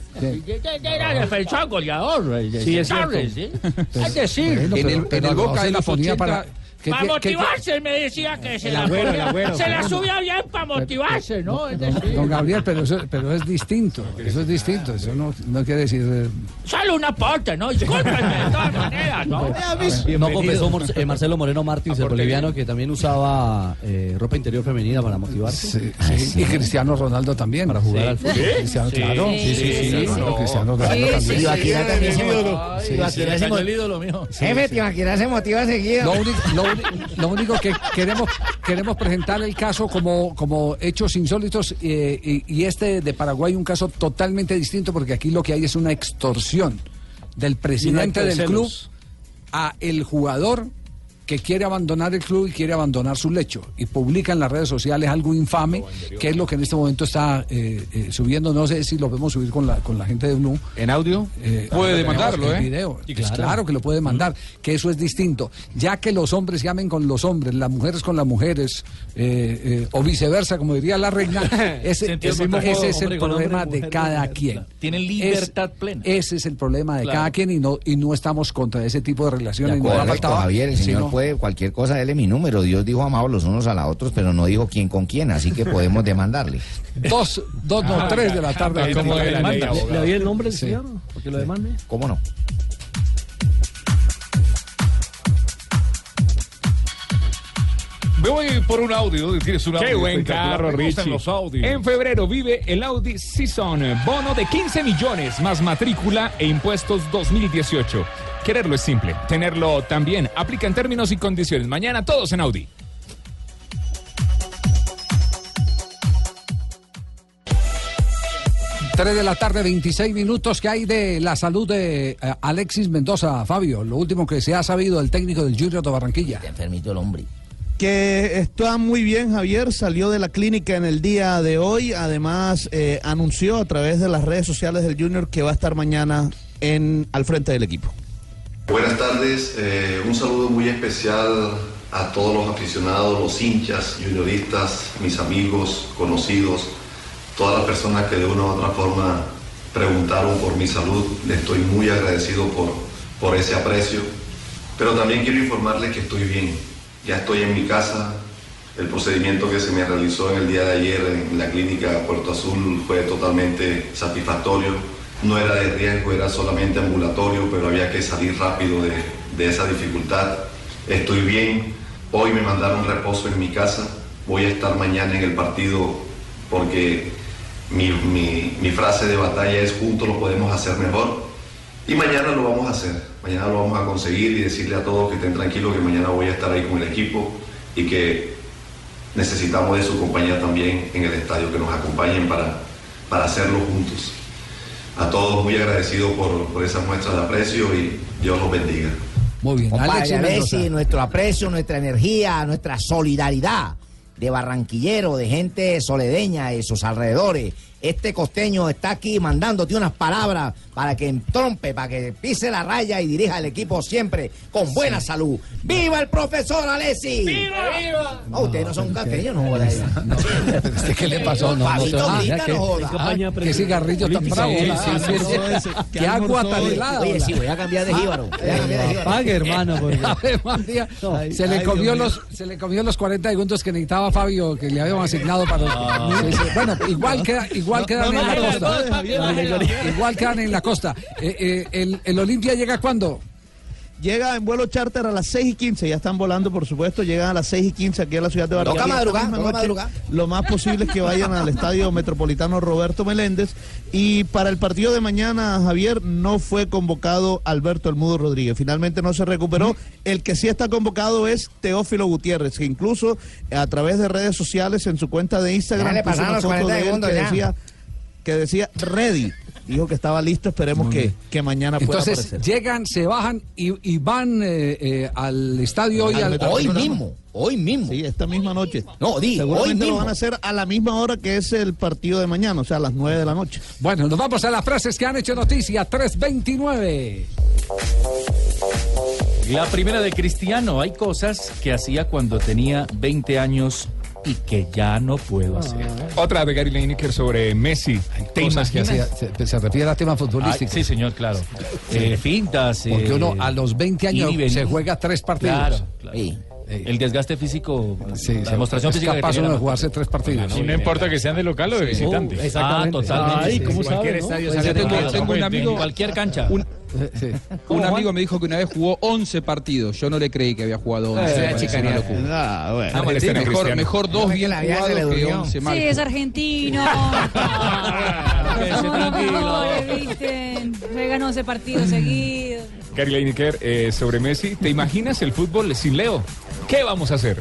Era defensor goleador. Sí, es cierto. ¿sí? Es decir, En el- Boca de la ponía 80, para... para motivarse, me decía que se la agüero, ponía- el agüero, se la subía bien para motivarse, ¿no? Es decir, Don Gabriel, pero eso, pero es distinto, eso es distinto, eso no, no quiere decir... eh, solo un aporte, ¿no? Discúlpenme de todas <laughs> maneras, ¿no? No confesó eh, Marcelo Moreno Martins, el boliviano, que también usaba eh, ropa interior femenina para motivarse. Sí, y Cristiano Ronaldo también. Para jugar al fútbol. Cristiano, Sí, claro. sí, sí, sí. Cristiano Ronaldo Sí, también. sí, sí, Ibaquira también se el motiva. Sí, sí, Tibaquira se motiva seguido. Lo único, lo único que queremos, queremos presentar el caso como, como hechos insólitos eh, y, y este de Paraguay un caso totalmente distinto porque aquí lo que hay es una extorsión del presidente de del club a el jugador que quiere abandonar el club y quiere abandonar su lecho y publica en las redes sociales algo infame que es lo que en este momento está eh, eh, subiendo no sé si lo podemos subir con la con la gente de UNU en audio Puede demandarlo, ¿eh? video. Y Pues claro. claro. que lo puede mandar, que eso es distinto. Ya que los hombres llamen con los hombres, las mujeres con las mujeres, eh, eh, o viceversa, como diría la reina, <laughs> ese, es el hombre, problema de mujer cada mujer. quien. Tienen Es- libertad plena. Ese es el problema de Claro. cada quien y no, y no estamos contra ese tipo de relaciones. De No faltaba, Javier, el señor sino- puede cualquier cosa, dele mi número. Dios dijo amados los unos a los otros, pero no dijo quién con quién, así que podemos demandarle. <laughs> Dos, dos, no, Ah, tres de la tarde. ¿cómo Le- es la ley, le- abogado? ¿Le doy el nombre del Sí. señor? Porque lo demande. ¿Cómo no? Me voy por un audio. Tienes un Qué audio buen carro, Richie. los Audi. En febrero vive el Audi Season. Bono de 15 millones más matrícula e impuestos 2018. Quererlo es simple. Tenerlo también. Aplica en términos y condiciones. Mañana todos en Audi. Tres de la tarde, 26 minutos que hay de la salud de eh, Alexis Mendoza, Fabio. Lo último que se ha sabido del técnico del Junior de Barranquilla. enfermito el hombre. Que está muy bien, Javier. Salió de la clínica en el día de hoy. Además, eh, anunció a través de las redes sociales del Junior que va a estar mañana en, al frente del equipo. Buenas tardes, eh, un saludo muy especial a todos los aficionados, los hinchas, junioristas, mis amigos, conocidos, todas las personas que de una u otra forma preguntaron por mi salud, le estoy muy agradecido por, por ese aprecio, pero también quiero informarles que estoy bien, ya estoy en mi casa, el procedimiento que se me realizó en el día de ayer en la clínica Puerto Azul fue totalmente satisfactorio, no era de riesgo, era solamente ambulatorio, pero había que salir rápido de, de esa dificultad, estoy bien, hoy me mandaron reposo en mi casa, voy a estar mañana en el partido porque mi, mi- frase de batalla es juntos lo podemos hacer mejor y mañana lo vamos a hacer, mañana lo vamos a conseguir y decirle a todos que estén tranquilos que mañana voy a estar ahí con el equipo y que necesitamos de su compañía también en el estadio, que nos acompañen para, para hacerlo juntos. A todos muy agradecido por, por esa muestra de aprecio y Dios los bendiga. Muy bien, Compadre Alexis nuestro aprecio, nuestra energía, nuestra solidaridad de barranquillero, de gente soledeña y sus alrededores. Este costeño está aquí mandándote unas palabras para que entrompe, para que pise la raya y dirija el equipo siempre con buena salud. ¡Viva el profesor Alexis! ¡Viva! ¡Viva! ustedes no son cafeños, no. ¿Usted qué le pasó? No, no, no, no. Ah, qué cigarrillo tan bravo. Sí, ah, sí, sí, sí, sí. sí. Qué agua tan helada. Oye, sí, voy a cambiar de jíbaro. Apague, hermano. se, le comió los, se le comió los 40 segundos que necesitaba Fabio, que le habíamos asignado para los... Bueno, igual, queda, igual quedan en la costa. Igual quedan en la costa. Eh, eh, el, ¿El Olimpia llega cuándo? Llega en vuelo charter a las 6 y 15, ya están volando, por supuesto, llegan a las 6 y 15 aquí a la ciudad de Toca Barranquilla. Lo más posible es que vayan al estadio metropolitano Roberto Meléndez. Y para el partido de mañana, Javier, no fue convocado Alberto El Mudo Rodríguez. Finalmente no se recuperó. El que sí está convocado es Teófilo Gutiérrez, que incluso a través de redes sociales en su cuenta de Instagram puso pasaron una los foto 40 de él que decía, que decía ready. Dijo que estaba listo, esperemos que, que mañana pueda Entonces aparecer. llegan, se bajan y, y van eh, eh, al estadio hoy. al- hoy mismo, hoy mismo. Sí, esta misma noche. No, di, Seguramente hoy lo mismo. van a hacer a la misma hora que es el partido de mañana, o sea, a las 9 de la noche. Bueno, nos vamos a las frases que han hecho noticia. 329. La primera de Cristiano, hay cosas que hacía cuando tenía 20 años y que ya no puedo hacer. Otra de Gary Lineker sobre Messi. ¿Te Cosas que imaginas? hacía- se, se refiere a temas futbolísticos. Ay, sí, señor, claro. Eh, fintas. Porque eh, uno a los 20 años y se juega tres partidos. Claro, claro. El desgaste físico, la demostración es física que capaz uno de jugarse tres partidos. Y no importa que sean de local o de Sí. visitante. Uh, exactamente. Ah, totalmente. Ay, ¿cómo sabe, Cualquier no? en local. cualquier- tengo un amigo- en cualquier cancha. Un, <laughs> un amigo me dijo que una vez jugó 11 partidos. Yo no le creí que había jugado 11. Eh, una locura. Ah, bueno. No molesten a Mejor- mejor dos No, bien la vida se jugados le que durmió. 11 mal Sí, es argentino. <laughs> Se ganó <laughs> ese partido seguido. Gary Lineker eh, sobre Messi. ¿Te imaginas el fútbol sin Leo? ¿Qué vamos a hacer?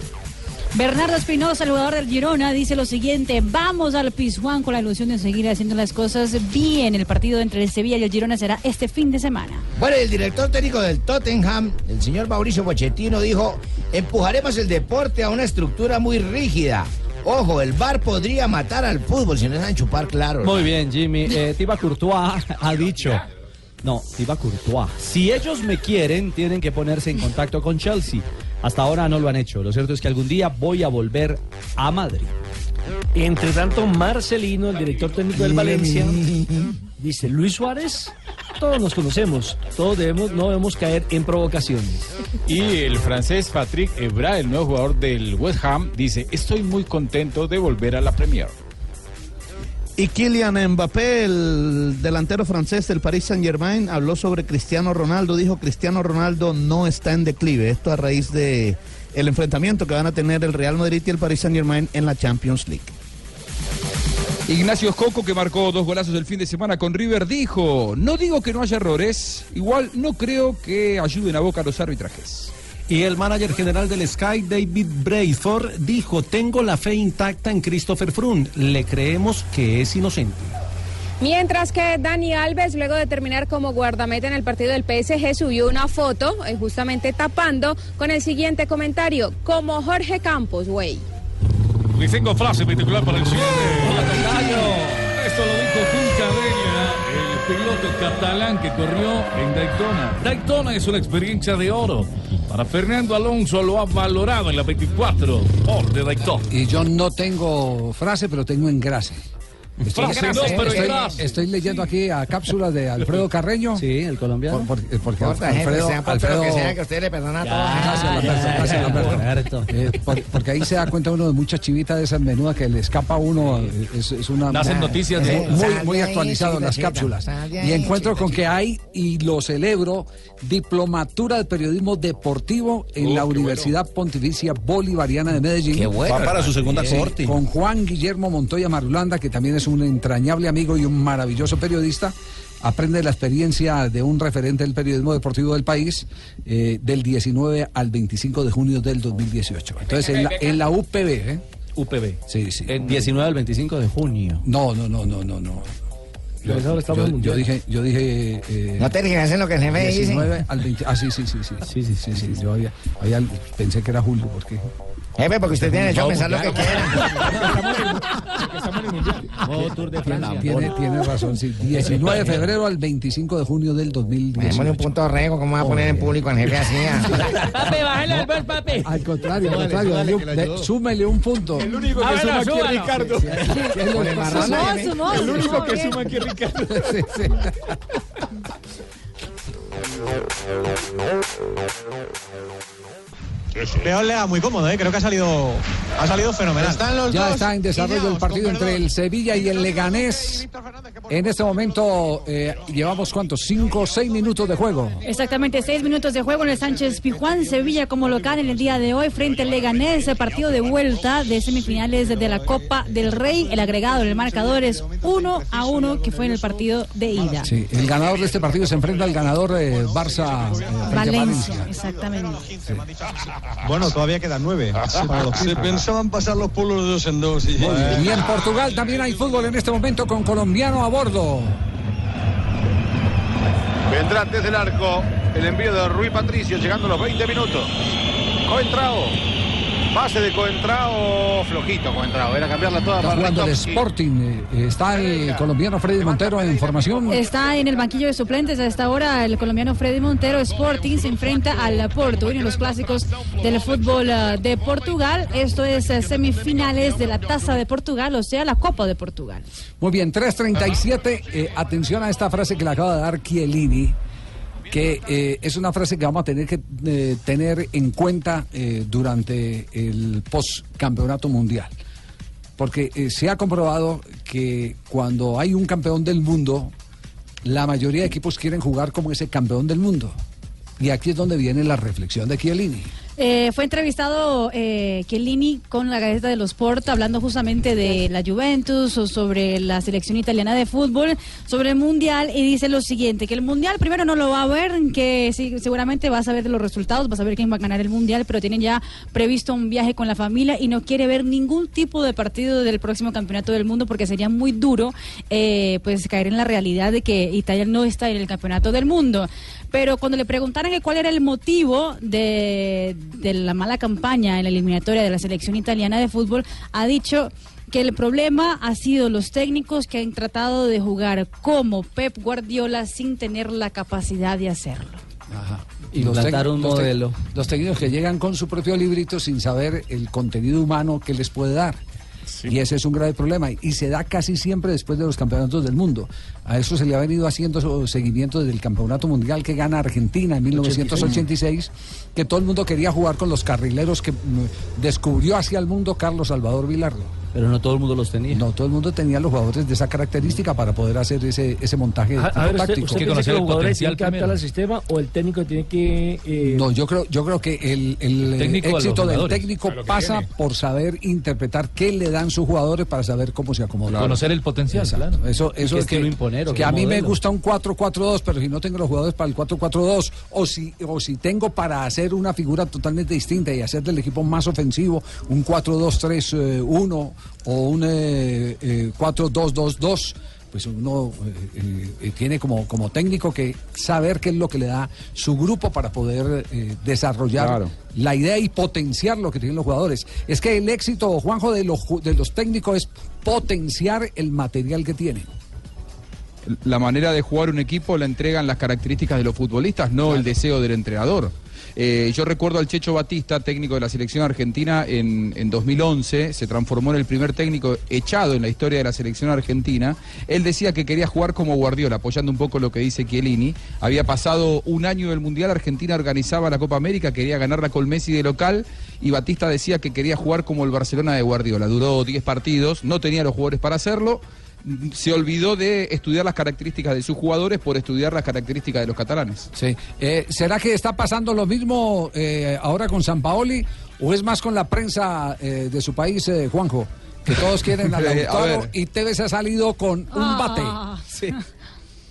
Bernardo Espinosa, el jugador del Girona, dice lo siguiente: Vamos al Pizjuán con la ilusión de seguir haciendo las cosas bien. El partido entre el Sevilla y el Girona será este fin de semana. Bueno, el director técnico del Tottenham, el señor Mauricio Pochettino, dijo, empujaremos el deporte a una estructura muy rígida. Ojo, el bar podría matar al fútbol si no dejan chupar claro. Muy bien, Jimmy. Eh, Thibaut Courtois <laughs> ha dicho. No, Thibaut Courtois. Si ellos me quieren, tienen que ponerse en contacto con Chelsea. Hasta ahora no lo han hecho. Lo cierto es que algún día voy a volver a Madrid. Entre tanto, Marcelino, el director técnico del Valencia, <laughs> dice, Luis Suárez, todos nos conocemos, todos debemos, no debemos caer en provocaciones. Y el francés Patrick Evra, el nuevo jugador del West Ham, dice, estoy muy contento de volver a la Premier. Y Kylian Mbappé, el delantero francés del Paris Saint Germain, habló sobre Cristiano Ronaldo. Dijo Cristiano Ronaldo no está en declive. Esto a raíz de el enfrentamiento que van a tener el Real Madrid y el Paris Saint Germain en la Champions League. Ignacio Escoco, que marcó dos golazos el fin de semana con River, dijo, no digo que no haya errores, igual no creo que ayuden a Boca los arbitrajes. Y el manager general del Sky, David Brayford, dijo, tengo la fe intacta en Christopher Froome, le creemos que es inocente. Mientras que Dani Alves, luego de terminar como guardameta en el partido del PSG, subió una foto, eh, justamente tapando, con el siguiente comentario, como Jorge Campos, güey. Y tengo frase particular para el cierre. Esto lo dijo el piloto catalán que corrió en Daytona. Daytona es una experiencia de oro. Para Fernando Alonso lo ha valorado en la 24 por de Daytona. Y yo no tengo frase, pero tengo engrase. Estoy, estoy- estoy leyendo aquí a cápsulas de Alfredo <laughs> Carreño. Sí, el colombiano. Por- por- porque Alfredo, sea Alfredo- que sea, que usted le perdona todo. Porque ahí se da cuenta uno de muchas chivitas de esas menudas que le escapa a uno. Es, es una Nacen noticias de- muy, muy actualizado en las cápsulas. Y encuentro con que hay, y lo celebro, diplomatura de periodismo deportivo en la Universidad Pontificia Bolivariana de Medellín. Qué bueno. Va para su segunda corte. Con Juan Guillermo Montoya Marulanda, que también es un entrañable amigo y un maravilloso periodista. Aprende la experiencia de un referente del periodismo deportivo del país eh, del 19 al 25 de junio del 2018. Entonces, en la, en la UPB, ¿eh? UPB. Sí, sí. El 19 al 25 de junio. No, no, no, no, no, no. Yo, Pues yo- yo dije, yo dije. eh, No te digas en lo que el jefe dice. 19 al 20. Ah, sí, sí, sí, sí. Sí, sí, sí. sí, Yo había, había- pensé que era julio, porque. Jefe, porque usted tiene derecho a pensar lo que <laughs> mundial. <laughs> Modo Tour de Tiene, Francia. tiene, tiene razón, sí. <laughs> 19 de febrero al 25 de junio del 2018. Démosle un punto de rego, ¿cómo va a poner en público jefe así? ah? <laughs> Papi, bájale al ver, papi. Al contrario, al contrario, dale de- súmele un punto. El único que suma aquí es Ricardo. El único que suma aquí es Ricardo. Sí, sí. Peor le da muy cómodo, ¿eh? creo que ha salido, ha salido fenomenal. Ya está en desarrollo el partido entre el Sevilla y el Leganés. En este momento eh, llevamos cuántos, cinco o seis minutos de juego. Exactamente, seis minutos de juego en el Sánchez Pijuán, Sevilla como local en el día de hoy frente al Leganés, el partido de vuelta de semifinales de la Copa del Rey. El agregado en el marcador es 1 a 1 que fue en el partido de ida. Sí, el ganador de este partido se enfrenta al ganador eh, Barça eh, Valencia, exactamente. Bueno, todavía quedan nueve. <laughs> Se pensaban pasar los pueblos de dos en dos. Y... Y en Portugal también hay fútbol en este momento con colombiano a bordo. Vendrá desde el arco el envío de Rui Patricio, llegando a los 20 minutos. Coentrao. Pase de Coentrao, flojito Coentrao. Era cambiarla toda Está para jugando el. Sporting. eh, Está el colombiano Freddy Montero en formación. Está en el banquillo de suplentes a esta hora el colombiano Freddy Montero Sporting se enfrenta al Porto, uno de los clásicos del fútbol eh, de Portugal. Esto es eh, semifinales de la Taza de Portugal, o sea, la Copa de Portugal. Muy bien, 3.37. eh, atención a esta frase que le acaba de dar Chiellini, que eh, es una frase que vamos a tener que eh, tener en cuenta eh, durante el post-campeonato mundial. Porque se ha comprobado que cuando hay un campeón del mundo, la mayoría de equipos quieren jugar como ese campeón del mundo. Y aquí es donde viene la reflexión de Chiellini. Eh, fue entrevistado eh, Chiellini con la Gaceta de los Sport hablando justamente de la Juventus o sobre la selección italiana de fútbol, sobre el Mundial y dice lo siguiente, que el Mundial primero no lo va a ver, que sí, seguramente va a saber de los resultados, va a saber quién va a ganar el Mundial, pero tienen ya previsto un viaje con la familia y no quiere ver ningún tipo de partido del próximo Campeonato del Mundo porque sería muy duro eh, pues caer en la realidad de que Italia no está en el Campeonato del Mundo. Pero cuando le preguntaron que cuál era el motivo de, de la mala campaña en la eliminatoria de la selección italiana de fútbol, ha dicho que el problema ha sido los técnicos que han tratado de jugar como Pep Guardiola sin tener la capacidad de hacerlo. Implantar tec- un tec- modelo. los técnicos que llegan con su propio librito sin saber el contenido humano que les puede dar. Y ese es un grave problema. Y se da casi siempre después de los campeonatos del mundo. A eso se le ha venido haciendo seguimiento desde el campeonato mundial que gana Argentina en 1986, que todo el mundo quería jugar con los carrileros que mm, descubrió hacia el mundo Carlos Salvador Vilardo. Pero no todo el mundo los tenía. No todo el mundo tenía los jugadores de esa característica para poder hacer ese, ese montaje A, a ver, ¿usted, táctico. usted piensa que los jugadores tienen que adaptar al sistema o el técnico tiene que... eh, No, yo creo, yo creo que el, el, El éxito del técnico pasa viene. por saber interpretar qué le dan sus jugadores para saber cómo se acomodan. Conocer el potencial, Exacto. claro. Eso, ¿Y eso es que, imponer o que a mí me modelo? gusta un 4-4-2, pero si no tengo los jugadores para el 4-4-2, o si, o si tengo para hacer una figura totalmente distinta y hacer del equipo más ofensivo un 4-2-3-1 o un eh, eh, 4-2-2-2 pues uno eh, eh, tiene como, como técnico que saber qué es lo que le da su grupo para poder eh, desarrollar Claro. la idea y potenciar lo que tienen los jugadores. Es que el éxito, Juanjo, de los, de los técnicos es potenciar el material que tienen. La manera de jugar un equipo la entregan las características de los futbolistas, no el deseo del entrenador. Eh, yo recuerdo al Checho Batista, técnico de la selección argentina en, en 2011, se transformó en el primer técnico echado en la historia de la selección argentina. Él decía que quería jugar como Guardiola, apoyando un poco lo que dice Chiellini. Había pasado un año del Mundial, Argentina organizaba la Copa América, quería ganarla con Messi de local y Batista decía que quería jugar como el Barcelona de Guardiola. Duró 10 partidos, no tenía los jugadores para hacerlo se olvidó de estudiar las características de sus jugadores por estudiar las características de los catalanes. Sí. Eh, ¿Será que está pasando lo mismo eh, ahora con San Paoli o es más con la prensa eh, de su país, eh, Juanjo? Que todos quieren a <laughs> Eh, a Lautaro ver. y Tevez ha salido con un bate. Sí.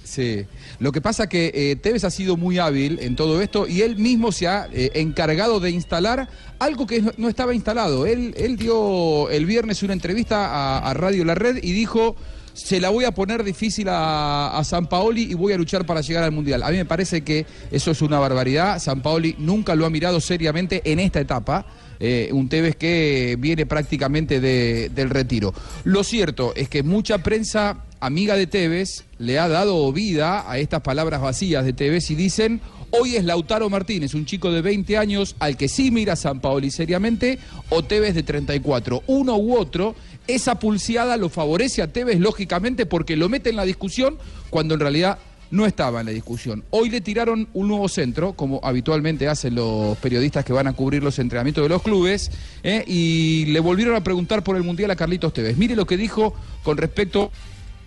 Sí, lo que pasa que eh, Tevez ha sido muy hábil en todo esto y él mismo se ha eh, encargado de instalar algo que no, estaba instalado. Él, dio el viernes una entrevista a, Radio La Red y dijo, se la voy a poner difícil a, San Paoli y voy a luchar para llegar al Mundial. A mí me parece que eso es una barbaridad. San Paoli nunca lo ha mirado seriamente en esta etapa. Eh, un Tevez que viene prácticamente de- del retiro. Lo cierto es que mucha prensa amiga de Tevez le ha dado vida a estas palabras vacías de Tevez y dicen, hoy es Lautaro Martínez, un chico de 20 años al que sí mira San Paoli seriamente, o Tevez de 34. Uno u otro, esa pulseada lo favorece a Tevez lógicamente porque lo mete en la discusión cuando en realidad no estaba en la discusión. Hoy le tiraron un nuevo centro, como habitualmente hacen los periodistas que van a cubrir los entrenamientos de los clubes, ¿eh? y le volvieron a preguntar por el Mundial a Carlitos Tevez. Mire lo que dijo con respecto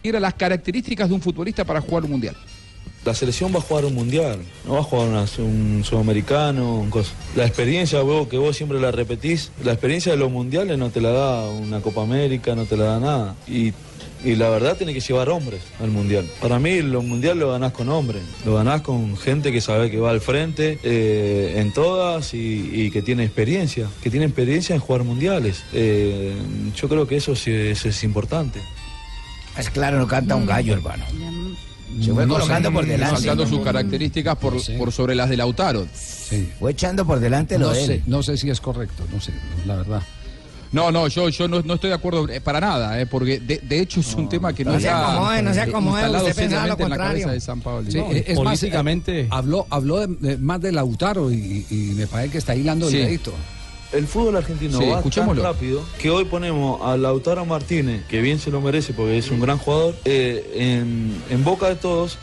a las características de un futbolista para jugar un Mundial. La selección va a jugar un mundial, no va a jugar un sudamericano, un cosa. La experiencia, vos, que vos siempre la repetís, la experiencia de los mundiales no te la da una Copa América, no te la da nada. Y, la verdad tiene que llevar hombres al mundial. Para mí, los mundial lo ganás con hombres, lo ganás con gente que sabe que va al frente eh, en todas y, que tiene experiencia, que tiene experiencia en jugar mundiales. Eh, yo creo que eso, sí- es importante. Es claro, no canta un gallo, hermano. Se fue No colocando sé, por delante. Saltando sus características por, por sobre las de Lautaro. Fue echando por delante lo No de sé, no sé si es correcto, no sé, la verdad. No, no, yo, yo no, no estoy de acuerdo eh, para nada, eh, porque de, de hecho es un tema que no, no se está acomode, no se eh, acomode, instalado usted pensaba lo seriamente en la contrario. cabeza de San Paolo. Sí, No, es más, eh, habló, habló de- de- más de Lautaro y, y me parece que está hilando Sí. delgadito. El fútbol argentino Sí, va tan escuchémoslo. rápido que hoy ponemos a Lautaro Martínez, que bien se lo merece porque es un gran jugador, eh, en, en boca de todos.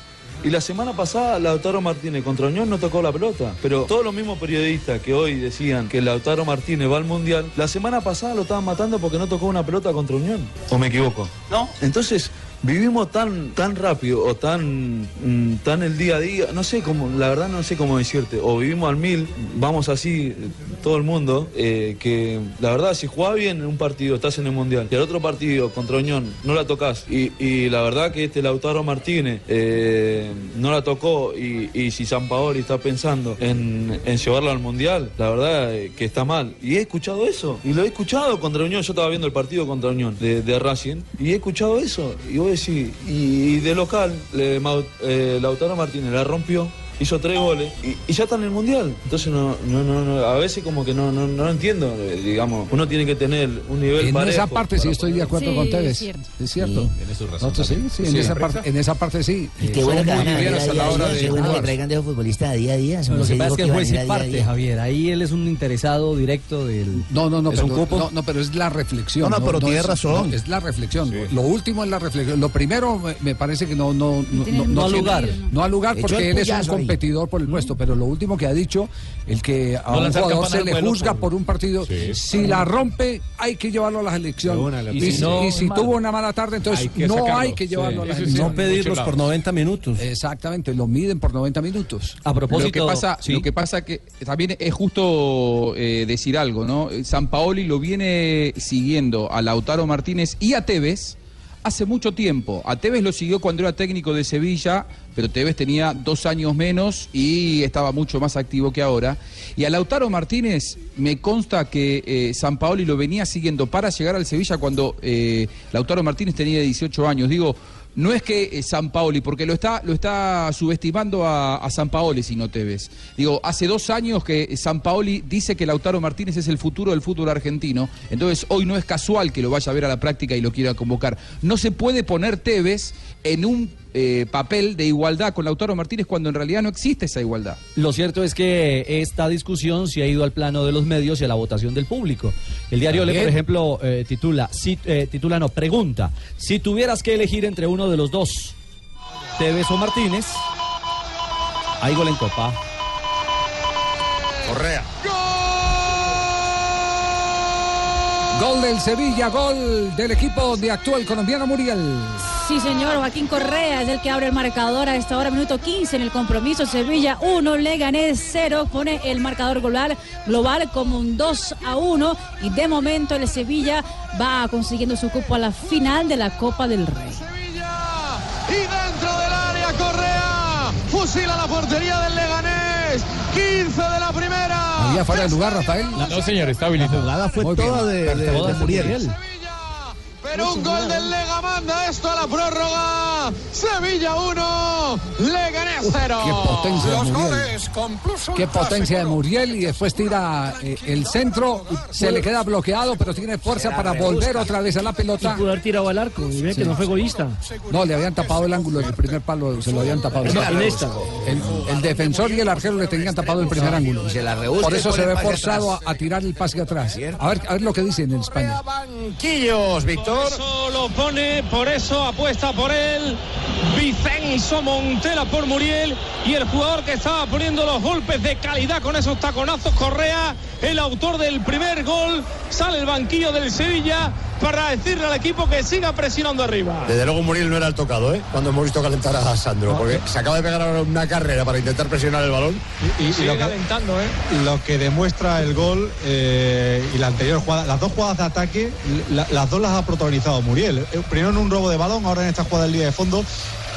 Y la semana pasada Lautaro Martínez contra Unión no tocó la pelota. Pero todos los mismos periodistas que hoy decían que Lautaro Martínez va al Mundial, la semana pasada lo estaban matando porque no tocó una pelota contra Unión. ¿O me equivoco? No. Entonces, vivimos tan, tan rápido o tan, mm, tan el día a día, no sé cómo, la verdad no sé cómo decirte, o vivimos al mil, vamos así todo el mundo, eh, que la verdad si jugás bien en un partido, estás en el Mundial, y al otro partido contra Unión no la tocas, y, y la verdad que este Lautaro Martínez eh, no la tocó, y, y si San está pensando en, en llevarlo al Mundial, la verdad eh, que está mal. Y he escuchado eso, y lo he escuchado contra Unión, yo estaba viendo el partido contra Unión de, de Racing, y he escuchado eso, y vos decís, y, de local, le- eh, Lautaro Martínez la rompió. Hizo tres goles y, y ya está en el mundial. Entonces no, no, no, no, a veces como que no, no, no lo entiendo. eh, digamos, uno tiene que tener un nivel En parejo esa parte sí estoy de acuerdo Sí, con Tevez. es cierto. Es cierto. Sí, tiene su razón Nosotros sí, también. sí, en, Sí, esa ¿la parte, en esa parte sí. Y qué Eh, bueno que van a venir livianos a a la a hora de qué bueno que jugar. traigan de los futbolistas de día a día. Lo que pasa es que el juez a a a parte. Javier. Ahí él es un interesado directo del. No, no, no, es un pero, cupo. no, no, pero es la reflexión. No, no, pero tiene razón. no, es la reflexión. Lo último es la reflexión. Lo primero me, parece que no, no, no, no, lugar. No al lugar porque él es un. Competidor por el puesto. Pero lo último que ha dicho, el que a No un jugador se le juzga por- un partido, si la rompe, hay que llevarlo a la selección. Una, la y, si, No, y si mal. tuvo una mala tarde, entonces Hay no sacarlo. hay que llevarlo Sí, a la sí, selección. No pedirlos por 90 minutos. Exactamente, lo miden por 90 minutos. A lo que pasa, lo que pasa que también es justo eh, decir algo, ¿no? San Paoli lo viene siguiendo a Lautaro Martínez y a Tevez hace mucho tiempo. A Tevez lo siguió cuando era técnico de Sevilla, pero Tevez tenía dos años menos y estaba mucho más activo que ahora. Y a Lautaro Martínez me consta que eh, San Paoli lo venía siguiendo para llegar al Sevilla cuando eh, Lautaro Martínez tenía 18 años. Digo, no es que eh, San Paoli, porque lo está, lo está subestimando a, San Paoli, si no te ves. Digo, hace dos años que San Paoli dice que Lautaro Martínez es el futuro del fútbol argentino, entonces hoy no es casual que lo vaya a ver a la práctica y lo quiera convocar. No se puede poner Tevez en un eh, papel de igualdad con Lautaro Martínez cuando en realidad no existe esa igualdad. Lo cierto es que esta discusión se ha ido al plano de los medios y a la votación del público. El diario Le, por ejemplo, eh, titula, si, eh, titula no, pregunta, si tuvieras que elegir entre uno de los dos, Tevez o Martínez, hay gol en Copa. Correa. Gol del Sevilla, gol del equipo donde actúa el colombiano Muriel. Sí, señor, Joaquín Correa es el que abre el marcador a esta hora, minuto 15 en el compromiso. Sevilla 1, Leganés 0, pone el marcador global, global como un 2 a 1. Y de momento el Sevilla va consiguiendo su cupo a la final de la Copa del Rey. Y dentro del área Correa fusila la portería del Leganés. 15 de la primera. Había fuera de lugar, Rafael. No, señor, está habilitado. La jugada fue Muy bien. toda de, de- de de Muriel. Muriel. Un gol del Lega manda esto a la prórroga. Sevilla 1, Leganés 0. Qué potencia de Los Muriel. goles con Plus Qué potencia de. Muriel y después tira eh, el centro, se le queda bloqueado, pero tiene fuerza para volver otra vez a la pelota. pudo haber tirado al arco. Y ve que no fue egoísta. No, le habían tapado el ángulo del primer palo, se lo habían tapado. El, el defensor y el arquero le tenían tapado el primer ángulo. Por y eso se ve forzado a tirar el pase atrás. A ver, a ver lo que dicen en España. Banquillos, Víctor. Lo pone, por eso apuesta por él. Vicenzo Montela por Muriel. Y el jugador que estaba poniendo los golpes de calidad con esos taconazos Correa, el autor del primer gol, sale el banquillo del Sevilla para decirle al equipo que siga presionando arriba. Desde luego Muriel no era el tocado, ¿eh? Cuando hemos visto calentar a Sandro, porque se acaba de pegar ahora una carrera para intentar presionar el balón. Y, y Sigue lo, que, calentando, ¿eh? lo que demuestra el gol eh, y la anterior jugada, las dos jugadas de ataque, la- las dos las ha protagonizado Muriel. Eh, Primero en un robo de balón, ahora en esta jugada del día de fondo.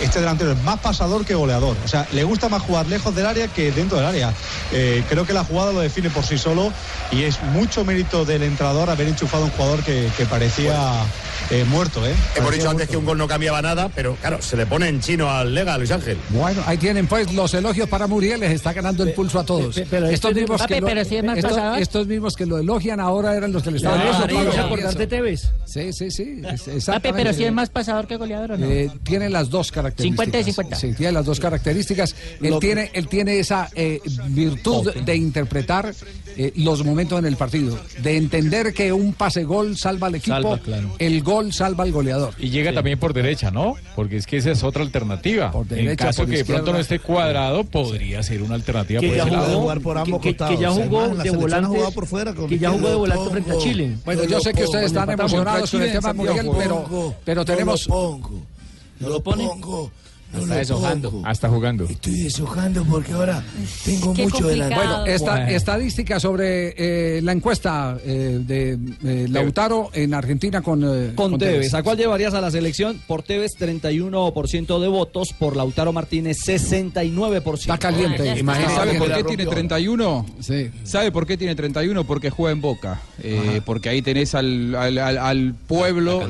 Este delantero es más pasador que goleador. O sea, le gusta más jugar lejos del área que dentro del área. Eh, creo que la jugada lo define por sí solo y es mucho mérito del entrenador haber enchufado un jugador que parecía eh, muerto. ¿eh? Hemos dicho antes muerto. que un gol no cambiaba nada, pero claro, se le pone en chino al Lega, Luis Ángel. Bueno, ahí tienen pues los elogios para Muriel, les está ganando el pulso a todos. pero estos, este- mismos Papi, que lo, pero si es más estos, pasador. estos mismos que lo elogian ahora eran los que le estaban dando Pablo, palo. ¿se acordás de Tevez? Sí, sí, sí. es- Papi, pero si es más pasador que goleador o no. Eh, tiene las dos características. 50 y 50. Sí, tiene las dos características. Él Lo- tiene, él tiene esa eh, virtud de interpretar eh, los momentos en el partido, de entender que un pase gol salva al equipo, Salva, claro. el gol salva al goleador. Y llega también por derecha, ¿no? Porque es que esa es otra alternativa. en derecha, caso por que de pronto no esté cuadrado, podría ser una alternativa Que por ya ese jugó, lado. jugar por ambos que, que- que costados. ya jugó de volante. por fuera con que ya jugó de volante frente a Chile. Bueno, yo sé que ustedes están emocionados con el tema Muriel, pero, pero tenemos... ¿No lo Está deshojando. Ah, está jugando. Estoy deshojando porque ahora tengo Qué mucho de la... complicado. Bueno, esta, Bueno. estadística sobre eh, la encuesta eh, de eh, Lautaro en Argentina con, eh, Con Tevez. Tevez. ¿A cuál llevarías a la selección? Por Tevez, 31% de votos. Por Lautaro Martínez, 69%. Está caliente. Ah, está. ¿sabe por qué tiene 31? Sí. ¿Sabe por qué tiene 31? Porque juega en Boca. Eh, porque ahí tenés al, al- al- al pueblo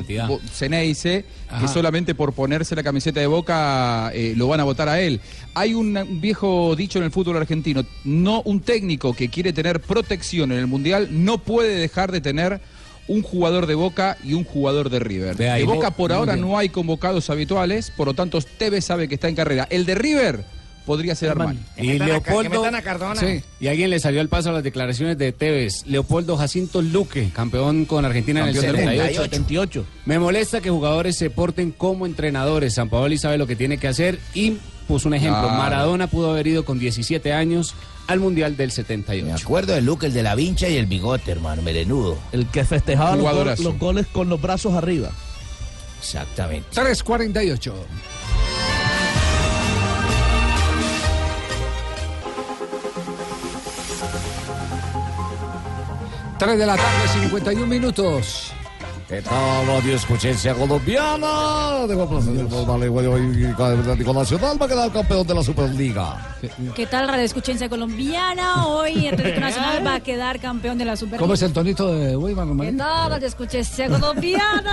Ceneice, Ajá. que solamente por ponerse la camiseta de Boca eh, lo van a votar a él. Hay un, un viejo dicho en el fútbol argentino, no un técnico que quiere tener protección en el Mundial no puede dejar de tener un jugador de Boca y un jugador de River. De ahí de no- Boca por ahora no hay convocados habituales, por lo tanto Tevez sabe que está en carrera. El de River podría ser Armani. Y Leopoldo. Sí. Y alguien le salió al paso a las declaraciones de Tevez. Leopoldo Jacinto Luque, campeón con Argentina Campeón en el del mundo. 78, 78. Me molesta que jugadores se porten como entrenadores. San Paoli sabe lo que tiene que hacer y puso un ejemplo. Maradona pudo haber ido con 17 años al Mundial del 78. Me acuerdo del look, el de la vincha y el bigote, hermano, melenudo. El que festejaba los, los goles con los brazos arriba. Exactamente. 348. Tres de la tarde, 51 minutos. ¿Qué tal, radio escuchencia colombiana? Debo y Atlético Nacional va a quedar campeón de la Superliga. ¿Qué tal, Radio Escuchencia Colombiana? Hoy Atlético Nacional va a quedar campeón de la Superliga. ¿Cómo es el tonito de Weimar? ¿Qué tal, Radio Escuchencia Colombiana?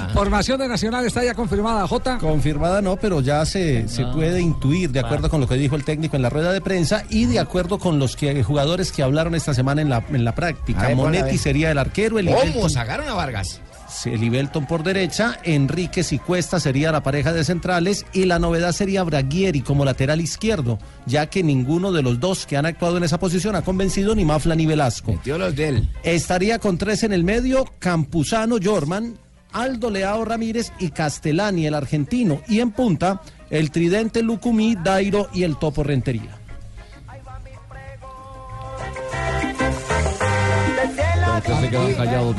<laughs> Formación de Nacional está ya confirmada, Jota. Confirmada no, pero ya se, se puede intuir de acuerdo con lo que dijo el técnico en la rueda de prensa y de acuerdo con los que, jugadores que hablaron esta semana en la, en la práctica. Monetti sería el arquero, el Iberton- ¿Sacaron a Vargas? Libelton por derecha, Enríquez y Cuesta sería la pareja de centrales y la novedad sería Braguieri como lateral izquierdo, ya que ninguno de los dos que han actuado en esa posición ha convencido ni Mafla ni Velasco. los de él. Estaría con tres en el medio, Campuzano, Jorman, Aldo Leao Ramírez y Castellani, el argentino. Y en punta, el tridente Lucumí, Dairo y el Topo Rentería.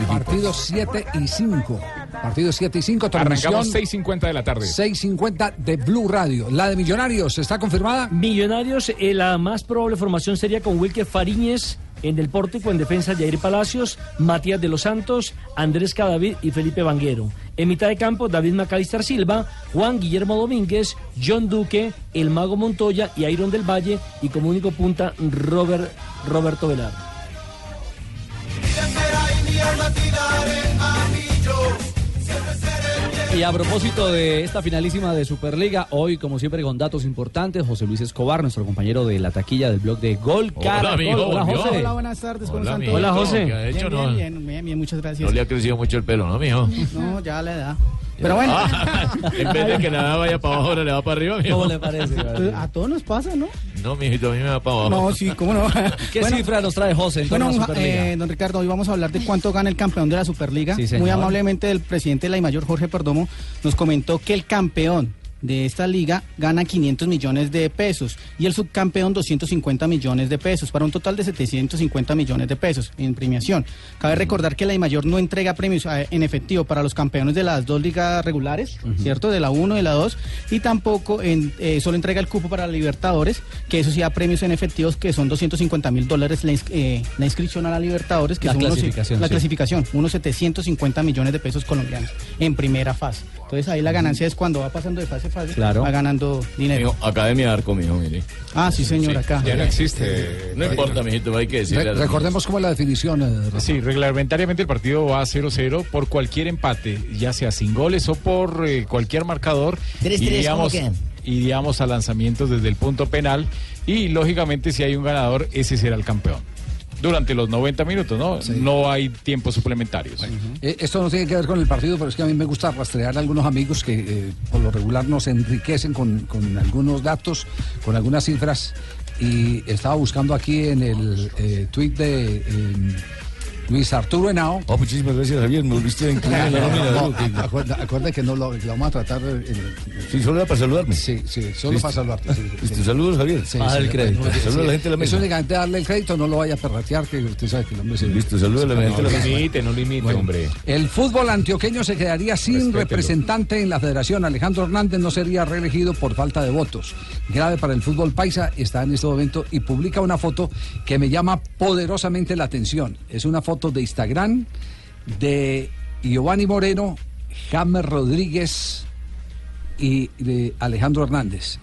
Partidos 7 y 5. Partidos 7 y 5. Arrancamos 6.50 de la tarde. 6.50 de Blue Radio. La de Millonarios, ¿está confirmada? Millonarios, eh, la más probable formación sería con Wilker Fariñez en el pórtico, en defensa Jair Palacios, Matías de los Santos, Andrés Cadavid y Felipe Vanguero. En mitad de campo, David Macalister Silva, Juan Guillermo Domínguez, John Duque, El Mago Montoya y Iron del Valle. Y como único punta, Robert, Roberto Velar. Y a propósito de esta finalísima de Superliga, hoy como siempre con datos importantes, José Luis Escobar, nuestro compañero de la taquilla del blog de Gol Caracol. amigo, Hola. José. Hola, buenas tardes, ¿cómo Hola, están amigo. todos? Hola, José. Bien, no, bien, bien, bien, muchas gracias. no le ha crecido mucho el pelo, ¿no, mijo? No, ya la edad. Pero bueno. Ah, <laughs> en vez de que la vaya para abajo, ahora le va para arriba, mijo. ¿Cómo le parece? A todos nos pasa, ¿no? No, mijito, a mí me va para abajo. No, sí, cómo no. ¿Qué Bueno, cifra nos trae José en Bueno, a la Superliga? eh, don Ricardo, hoy vamos a hablar de cuánto gana el campeón de la Superliga. Sí. Muy amablemente el presidente de la Mayor, Jorge Perdomo, nos comentó que el campeón de esta liga gana 500 millones de pesos y el subcampeón 250 millones de pesos, para un total de 750 millones de pesos en premiación. Cabe recordar que la Mayor no entrega premios eh, en efectivo para los campeones de las dos ligas regulares, ¿cierto? De la 1 y la 2, y tampoco en, eh, solo entrega el cupo para la Libertadores, que eso sí da premios en efectivos que son 250 mil dólares la, eh, la inscripción a la Libertadores, que La son unos- clasificación, la sí. clasificación, unos 750 millones de pesos colombianos en primera fase. Entonces ahí la ganancia es cuando va pasando de fase a fase, Claro. va ganando dinero. Mijo, Academia de Arco, mijo, mire. Ah, sí, señor, acá. Ya no existe. No importa, mijito, hay que decirle. a Re- recordemos cómo es la definición. eh. Sí, reglamentariamente el partido va a 0-0 por cualquier empate, ya sea sin goles o por eh, cualquier marcador. Tres, y tres, ¿cómo iríamos, quedan? iríamos a lanzamientos desde el punto penal y lógicamente si hay un ganador, ese será el campeón. Durante los 90 minutos, ¿no? No hay tiempos suplementarios. Eh, esto no tiene que ver con el partido, pero es que a mí me gusta rastrear a algunos amigos que eh, por lo regular nos enriquecen con, con algunos datos, con algunas cifras. Y estaba buscando aquí en el eh, tweet de eh, Luis Arturo Henao. Oh, muchísimas gracias, Javier. Me volviste a incluir en la nómina. No, ¿no? Que- acuerda, acuerda que no lo, vamos a tratar. Sí, solo era para saludarme. Sí, sí, solo Listo. para saludarte. sí, saludos, Javier. Sí, Ah, sí, el crédito. sí, Saludos a la gente de la Es mesa. únicamente darle el crédito, no lo vaya a perratear, que usted sabe que el hombre se... Listo, saludos a la gente de la mesa. limite, no limite, hombre. El fútbol antioqueño se quedaría sin representante en la federación. Alejandro Hernández no sería reelegido por falta de votos. Grave para el fútbol paisa está en este momento y publica una foto que me llama poderosamente la atención. Es una foto de Instagram de Giovanni Moreno, James Rodríguez y de Alejandro Hernández.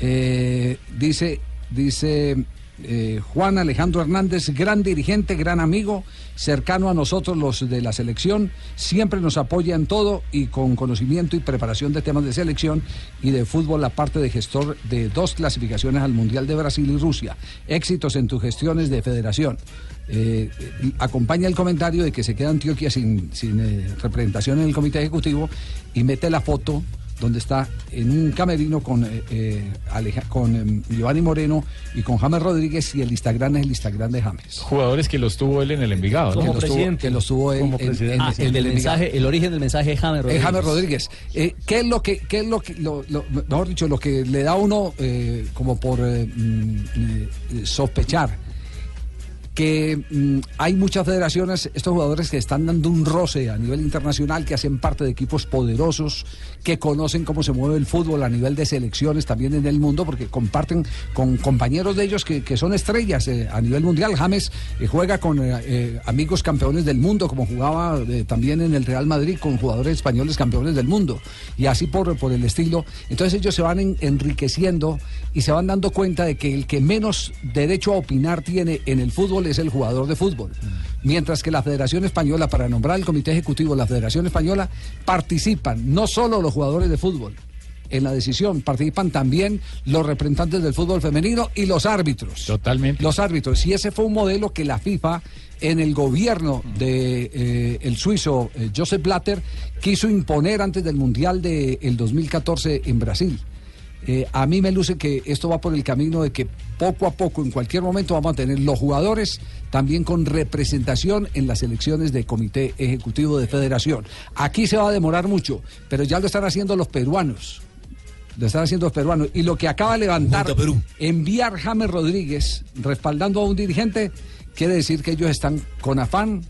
Eh, dice, dice eh, Juan Alejandro Hernández, gran dirigente, gran amigo, cercano a nosotros los de la selección, siempre nos apoya en todo y con conocimiento y preparación de temas de selección y de fútbol, la parte de gestor de dos clasificaciones al Mundial de Brasil y Rusia. Éxitos en tus gestiones de federación. Eh, acompaña el comentario de que se queda Antioquia sin, sin eh, representación en el comité ejecutivo y mete la foto donde está en un camerino con, eh, Aleja- con em, Giovanni Moreno y con James Rodríguez y el Instagram es el Instagram de James. Jugadores que los tuvo él en el Envigado, ¿no? Que los tuvo- que los tuvo él Como en- presidente. en- Ah, en el del el mensaje, el origen del mensaje es James Rodríguez. es James Rodríguez. Eh, ¿Qué es lo que, qué es lo que, lo- lo- mejor dicho, lo que le da a uno eh, como por eh, mm, eh, sospechar? Que mm, hay muchas federaciones, estos jugadores que están dando un roce a nivel internacional, que hacen parte de equipos poderosos, que conocen cómo se mueve el fútbol a nivel de selecciones también en el mundo, porque comparten con compañeros de ellos que, que son estrellas eh, a nivel mundial. James eh, juega con eh, amigos campeones del mundo, como jugaba también en el Real Madrid con jugadores españoles campeones del mundo, y así por, por el estilo. Entonces ellos se van en- enriqueciendo y se van dando cuenta de que el que menos derecho a opinar tiene en el fútbol es el jugador de fútbol. Mientras que la Federación Española, para nombrar el Comité Ejecutivo de la Federación Española, participan no solo los jugadores de fútbol, en la decisión. Participan también los representantes del fútbol femenino y los árbitros. Totalmente. Los árbitros. Y ese fue un modelo que la FIFA en el gobierno de eh, el suizo eh, Joseph Blatter quiso imponer antes del Mundial del el 2014 en Brasil. Eh, a mí me luce que esto va por el camino de que poco a poco, en cualquier momento, vamos a tener los jugadores también con representación en las elecciones de comité ejecutivo de federación. Aquí se va a demorar mucho, pero ya lo están haciendo los peruanos. Lo están haciendo los peruanos. Y lo que acaba de levantar, enviar James Rodríguez respaldando a un dirigente, quiere decir que ellos están con afán,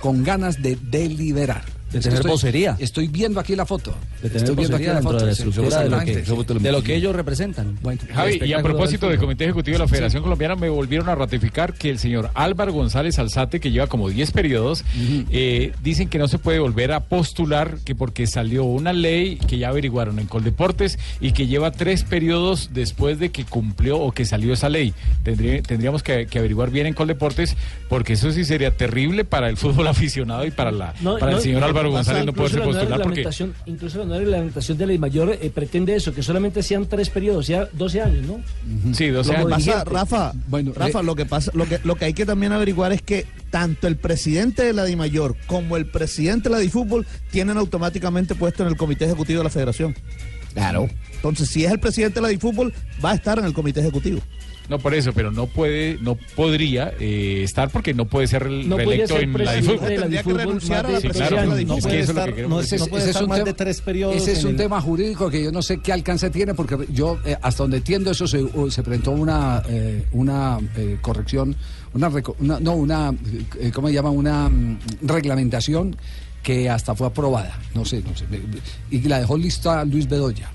con ganas de deliberar. De tener estoy- vocería. Estoy viendo aquí la foto. De tener estoy viendo aquí la foto. de la estructura de lo, que, exactamente. de lo que ellos representan. Javi, y a propósito del Comité Ejecutivo de la Federación Colombiana, me volvieron a ratificar que el señor Álvaro González Alzate, que lleva como 10 periodos, eh, dicen que no se puede volver a postular, que porque salió una ley que ya averiguaron en Coldeportes y que lleva tres periodos después de que cumplió o que salió esa ley. Tendría- tendríamos que, que averiguar bien en Coldeportes, porque eso sí sería terrible para el fútbol <laughs> aficionado y para, la, No, para no, el señor que Álvaro González no incluso poderse la nueva postular porque... reglamentación- Incluso la nueva reglamentación de ley mayor eh, pretende eso, que solamente sean tres periodos, sea 12 años, ¿no? Sí, Lo que pasa. Rafa, Rafa, eh, lo que pasa, lo que, lo que hay que también averiguar es que tanto el presidente de la DIMAYOR como el presidente de la DIFútbol tienen automáticamente puesto en el comité ejecutivo de la federación. Claro. Entonces, si es el presidente de la DIFútbol, va a estar en el comité ejecutivo. No por eso, pero no puede, no podría eh, estar porque no puede ser No puede reelecto ser en la difútbol. Tendría que renunciar a la presidencia más tema- de tres periodos Ese es un el- tema jurídico que yo no sé qué alcance tiene, porque yo, eh, hasta donde entiendo, eso se, uh, se presentó una, eh, una eh, corrección, una, una- no, una, eh, ¿cómo se llama? Una mm, reglamentación que hasta fue aprobada. No sé, no sé. Y la dejó lista Luis Bedoya.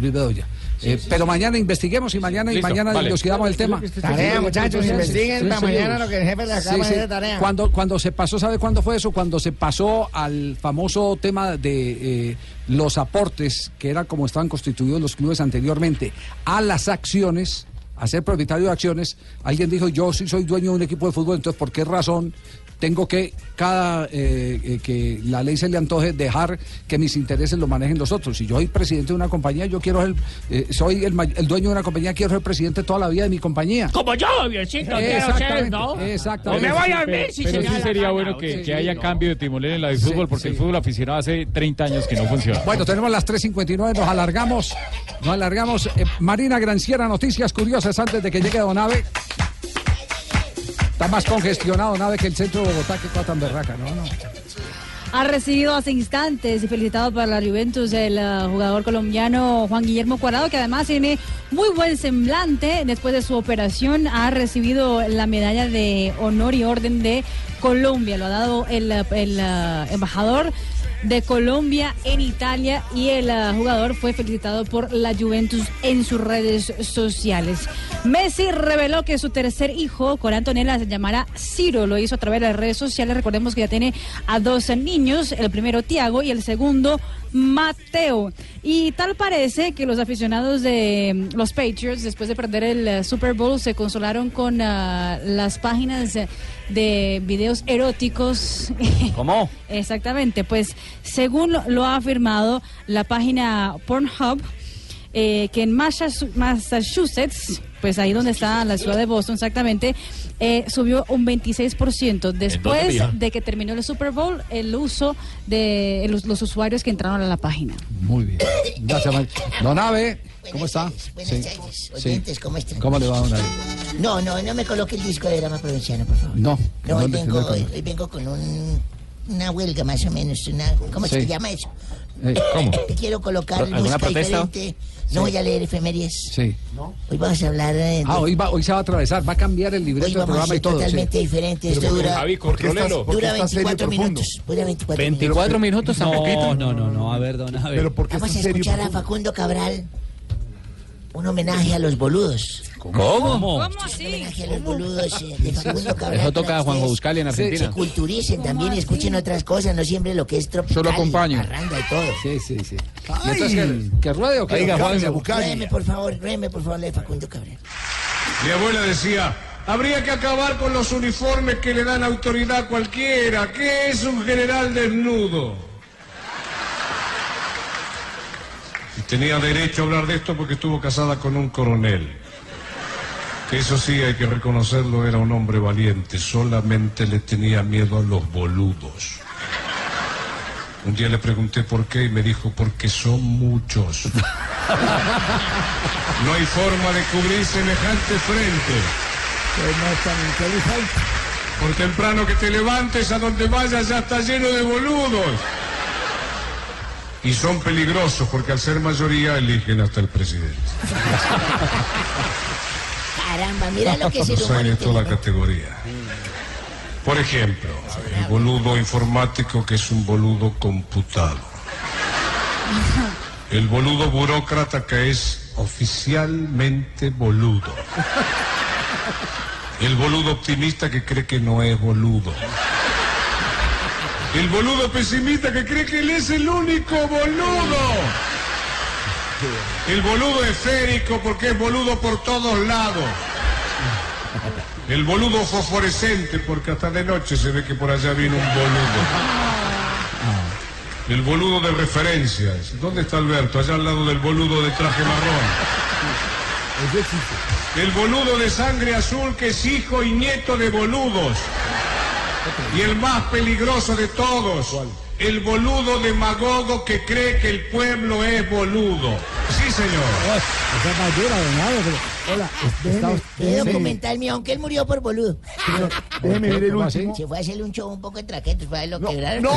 Luis Bedoya. Eh, pero mañana investiguemos y mañana y mañana vale. dilucidamos el tema. Tarea, muchachos, investiguen para mañana lo que el jefe les acaba de hacer de tarea. Cuando, cuando se pasó, ¿sabe cuándo fue eso? Cuando se pasó al famoso tema de eh, los aportes, que era como estaban constituidos los clubes anteriormente, a las acciones, a ser propietario de acciones, alguien dijo, yo sí soy dueño de un equipo de fútbol, entonces, ¿por qué razón tengo que, cada eh, eh, que la ley se le antoje, dejar que mis intereses lo manejen los otros? Si yo soy presidente de una compañía, yo quiero ser, eh, soy el, el dueño de una compañía, quiero ser presidente toda la vida de mi compañía. Como yo, Biencito, quiero ser, Exactamente, ¿no? exactamente. O me voy a ver si pero se me sí sería gana, bueno ¿o que, que haya cambio de timonel en la de fútbol, porque el fútbol aficionado hace 30 años que no funciona. Bueno, tenemos las 3.59, nos alargamos, nos alargamos. Marina Granciera, noticias curiosas antes de que llegue Donave. Está más congestionado Donave que el centro de Bogotá, que está tan berraca, ¿no? Ha recibido hace instantes y felicitado para la Juventus el eh, jugador colombiano Juan Guillermo Cuadrado, que además tiene muy buen semblante. Después de su operación ha recibido la medalla de honor y orden de Colombia. Lo ha dado el, eh, eh, embajador de Colombia en Italia y el eh, jugador fue felicitado por la Juventus en sus redes sociales. Messi reveló que su tercer hijo, con Antonella, se llamará Ciro. Lo hizo a través de las redes sociales. Recordemos que ya tiene a dos niños, el primero Tiago y el segundo Mateo. Y tal parece que los aficionados de mm, los Patriots, después de perder el eh, Super Bowl, se consolaron con ah, las páginas eh, de videos eróticos. <laughs> ¿Cómo? Exactamente, pues según lo- lo ha afirmado la página Pornhub, eh, que en Massachu- Massachusetts, pues ahí donde está la ciudad de Boston exactamente, eh, subió un 26% después de que terminó el Super Bowl, el uso de los, los usuarios que entraron a la página. Muy bien. Gracias, Mar- Donave, ¿cómo está? Buenas Sí. tardes, Sí. oyentes, ¿cómo están? ¿Cómo le va, Donave? No, no, no me coloque el disco de drama provinciano, por favor. No, No, hoy no, vengo, no, no. hoy, hoy vengo con un, una huelga más o menos, una, ¿cómo Sí. se llama eso? Eh, ¿Cómo? Te <coughs> quiero colocar ¿Alguna música protesta? diferente. No voy a leer efemérides. Sí. Hoy vamos a hablar eh, de... Ah, hoy, va, hoy se va a atravesar, va a cambiar el libreto del a programa y todo. sí. totalmente diferente. Esto dura, Javi, contrólelo. dura 24 minutos. Dura 24, 24 minutos. minutos tampoco. No, no, no, no, a ver, don Abe. Pero Vamos a escuchar a Facundo Cabral. Un homenaje a los boludos. ¿Cómo? Un homenaje a los boludos eh, de Facundo Cabral. Eso toca que Juan Buscali en Argentina. Se culturicen también y escuchen otras cosas, no siempre lo que es tropical. Yo lo acompaño. Y todo. Sí, sí, sí. ¿Y entonces que, que ruede o qué? Oiga, Juan, Juan, Ruéme, por favor, ruéme, por favor, de Facundo Cabral. Mi abuela decía, habría que acabar con los uniformes que le dan autoridad a cualquiera. ¿Qué es un general desnudo? Y tenía derecho a hablar de esto porque estuvo casada con un coronel. Que eso sí, hay que reconocerlo, era un hombre valiente. Solamente le tenía miedo a los boludos. Un día le pregunté por qué y me dijo, porque son muchos. No hay forma de cubrir semejante frente. Por temprano que te levantes, a donde vayas ya está lleno de boludos. Y son peligrosos porque al ser mayoría eligen hasta el presidente. Caramba, mira lo que es Los hay humor de toda inteligente. categoría. Por ejemplo, el boludo informático que es un boludo computado. El boludo burócrata que es oficialmente boludo. El boludo optimista que cree que no es boludo. El boludo pesimista que cree que él es el único boludo. El boludo esférico porque es boludo por todos lados. El boludo fosforescente porque hasta de noche se ve que por allá viene un boludo. El boludo de referencias. ¿Dónde está Alberto? Allá al lado del boludo de traje marrón. El boludo de sangre azul que es hijo y nieto de boludos. Y el más peligroso de todos, el boludo demagogo que cree que el pueblo es boludo. Sí, señor. Hola, déjeme, Qué déjeme- documental mío, aunque él murió por boludo. <laughs> déjeme ver el último. Se fue a hacerle un show un poco de traquetos, fue a lo No, quebraron. no.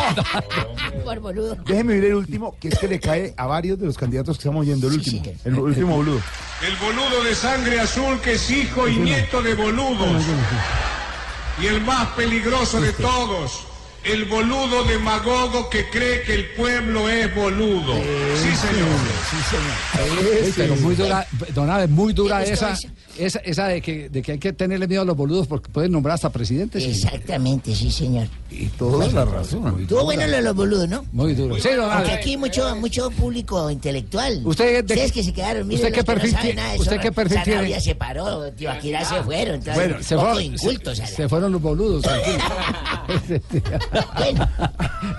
<laughs> por boludo. Déjeme ver el último, que es que le cae a varios de los candidatos que estamos oyendo. El último. El último boludo. El boludo de sangre azul que es hijo y nieto de boludos. Y el más peligroso de todos, el boludo demagogo que cree que el pueblo es boludo. Sí, señor. Uy, pero muy dura, don Abe, muy dura ¿Te gustó esa, esa? de que, de que hay que tenerle miedo a los boludos porque pueden nombrar hasta presidentes. Exactamente, sí, señor. Y toda la razón. Estuvo bueno lo de los boludos, ¿no? Muy duro. Sí, don Porque aquí mucho, mucho público intelectual. Usted de- Ustedes que se quedaron, miren, ¿usted qué perfil no saben tiene- nada de usted qué perfil tiene? Sanabria se paró, Tibaquirá se fueron, entonces, Bueno, se, fueron, incultos. se, se fueron los boludos. <laughs> <laughs> Bueno,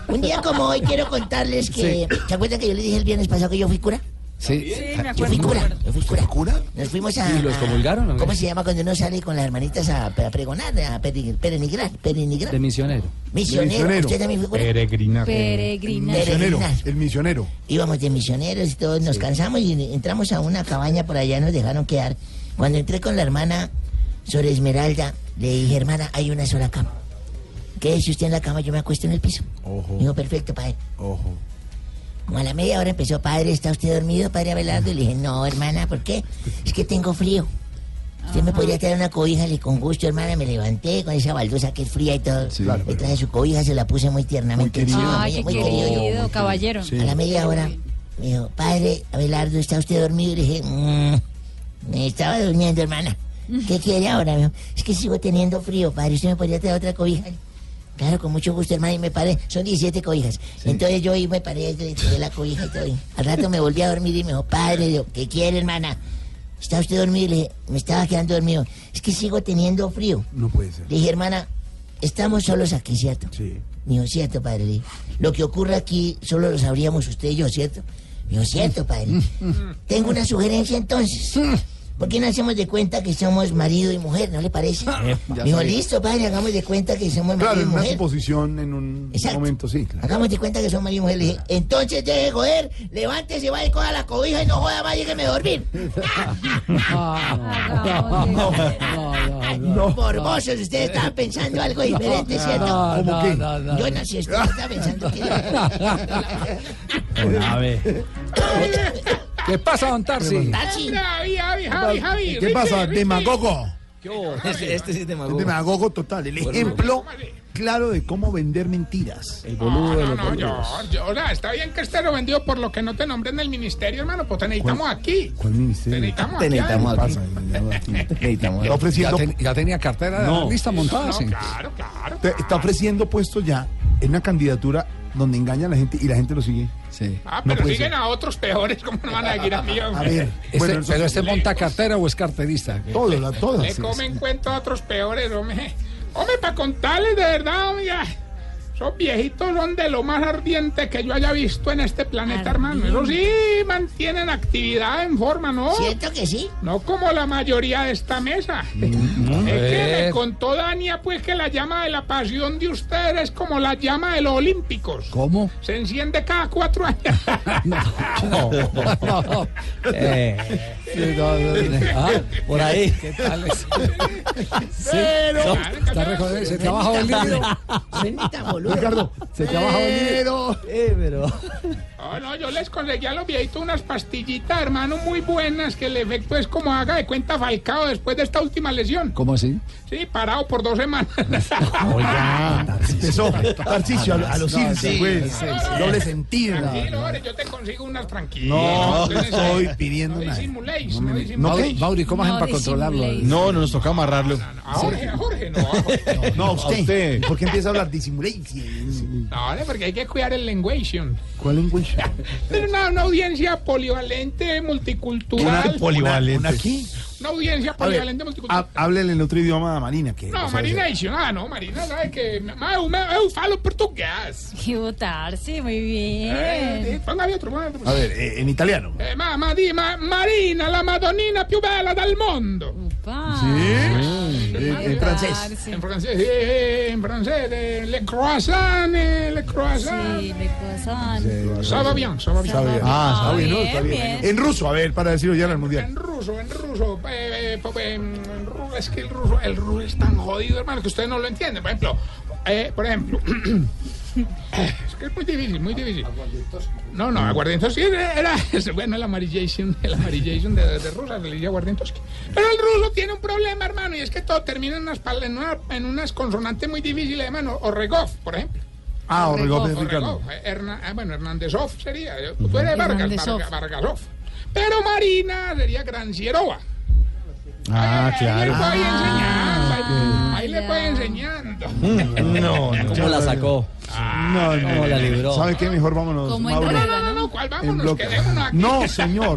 un día como hoy quiero contarles que... ¿Se acuerdan que yo les dije el viernes pasado que yo fui cura? Sí. Yo fui cura, yo fui cura. Nos fuimos a... ¿Y los a- comulgaron o qué? ¿Cómo se llama cuando uno sale con las hermanitas a, a pregonar, a perenigrar, perenigrar? De misionero. Misionero, ¿usted también fue cura? Peregrinar. Peregrinar. Misionero. El misionero. Íbamos de misioneros y todos nos cansamos y entramos a una cabaña por allá, nos dejaron quedar. Cuando entré con la hermana Sor Esmeralda, le dije, hermana, hay una sola cama. Quédese usted en la cama, yo me acuesto en el piso. Ojo. Dijo, perfecto, padre. Ojo. Como a la media hora empezó, padre, ¿está usted dormido, padre Abelardo? Y le dije, no, hermana, ¿por qué? Es que tengo frío. Usted me podría traer una cobija, le con gusto, hermana, me levanté con esa baldosa que es fría y todo. claro. Le traje su cobija, se la puse muy tiernamente. Muy querido. Ay, qué muy querido yo. querido, caballero. A la media hora me dijo, padre Abelardo, ¿está usted dormido? Y le dije, "Mm, me estaba durmiendo, hermana. <laughs> ¿Qué quiere ahora? Me dijo, es que sigo teniendo frío, padre. ¿Usted me podría traer otra cobija? Claro, con mucho gusto, hermana, y me paré. Son 17 cobijas. Entonces yo ahí me paré, le tiré la cobija y todo. y al rato me volví a dormir y me dijo, padre, yo, ¿qué quiere, hermana? ¿Está usted dormido? Y le dije, me estaba quedando dormido. Es que sigo teniendo frío. No puede ser. Le dije, hermana, estamos solos aquí, ¿cierto? Sí. Me dijo, cierto, padre. Le dije, Lo que ocurre aquí solo lo sabríamos usted y yo, ¿cierto? Me dijo, cierto, padre. <laughs> Tengo una sugerencia entonces. <laughs> ¿Por qué no hacemos de cuenta que somos marido y mujer? ¿No le parece? Dijo, sabía. listo, padre, hagamos de cuenta que somos Claro, marido en y una mujer. suposición, en un Exacto. momento, sí. Claro. Hagamos de cuenta que somos marido y mujer. Le dije, entonces deje de joder, levántese, vaya y coja la cobija y no joda más, llégueme a dormir. Morbosos, ustedes estaban pensando algo diferente, ¿cierto? No, ¿Cómo no, qué? no, no. Yo no sé, usted estaba pensando que... <laughs> <laughs> ¿Qué pasa, don Tarsi? Tachi. Javi, Javi, Javi, Javi. ¿Qué pasa? Demagogo. Este, este sí es demagogo. Demagogo total. El ejemplo claro de cómo vender mentiras. El boludo de No, los no, hola, está bien que esté lo vendido por lo que no te nombren en el ministerio, hermano, pues te necesitamos aquí. ¿Cuál ministerio? Te necesitamos Te aquí. necesitamos ¿Qué aquí. pasa? <laughs> Necesitamos aquí. Ya, ofreciendo, ten- ya tenía cartera No. lista montada, No, claro, claro. te- está ofreciendo puestos ya en una candidatura donde engaña a la gente y la gente lo sigue. Sí. Ah, No pero puede siguen ser. a otros peores, ¿cómo no van a seguir a mí? A hombre? ver, Este- bueno, pero este monta cartera o es carterista. todo, la, todas. Le comen cuento a otros peores, hombre. Hombre, para contarles de verdad, hombre, ya. Esos viejitos son de lo más ardiente que yo haya visto en este planeta, hermano. Eso sí, mantienen actividad en forma, ¿no? Siento que sí. No como la mayoría de esta mesa. Mm, es que me contó Dania, pues, que la llama de la pasión de ustedes es como la llama de los olímpicos. ¿Cómo? Se enciende cada cuatro años. <laughs> <laughs> Eh, <laughs> ah, por ahí. ¿Qué tal es? <laughs> Pero- Está recordando, se te ha bajado el líbido. Ricardo, se te ha bajado el líbido. Eh, pero... <laughs> No, no, yo les conseguí a los viejitos unas pastillitas, hermano, muy buenas, que el efecto es como haga de cuenta Falcao después de esta última lesión. ¿Cómo así? Sí, parado por dos semanas. <laughs> Oiga, empezó. Tarcicio, a, a los No, Ilse, sí, pues. sí, Doble sentido. Tranquilo, yo te consigo unas tranquilas. No, estoy pidiendo no nada. disimuléis, No, no disimuléis. Mauri, ¿cómo hacen para controlarlo? No, no nos toca amarrarlo. A Jorge, a Jorge, no. a Jorge. No, a usted. ¿Por qué empieza a hablar disimulation? No, vale, porque hay que cuidar el lenguation. ¿Cuál lenguaje? <laughs> Pero una, una audiencia polivalente, multicultural. polivalente. ¿Una qué? Una audiencia polivalente, multicultural. há- háblele en otro idioma a Marina. Que No, o sea, Marina ah, no, Marina sabe que eu, falo portugués. Qué votarse, muy Eh, bien. póngame otro, póngame otro. A ver, eh, en italiano. Eh, ma, ma, di, ma- Marina, la madonnina più bella del mondo. Sí. En, en francés. En francés, eh, en francés, eh, le croissant, eh, le croissant. Sí, le croissant. Va bien, ça va bien. Ah, está bien, Está bien. bien. En ruso, a ver, para decirlo ya en el mundial. En ruso, en ruso, eh, eh, en ruso, es que el ruso, el ruso es tan jodido, hermano, que ustedes no lo entienden. Por ejemplo, eh, por ejemplo, <coughs> es que es muy difícil, muy difícil. No, no, aguardientoski era, es- <laughs> bueno, el amarillation, el amarillation de, de rusa, se le dice aguardientoski. Pero el ruso tiene un problema, hermano, y es que todo termina en unas, en una- en unas consonantes muy difíciles, hermano. Orregov, por ejemplo. Ah, Orregov es Ricardo. eh, Herna- bueno, Hernándezov sería. eh, Tú eres. Vargas, Vargasov. Pero Marina sería Grancierova. Ah, Ahí le claro. voy enseñando. Ah, Ahí le voy enseñando. No, no. ¿Cómo la sacó? No, no. ¿Cómo la libró? ¿Sabe qué? Mejor vámonos. No, no, no, no, ¿cuál vámonos? Quedémonos aquí. No, señor.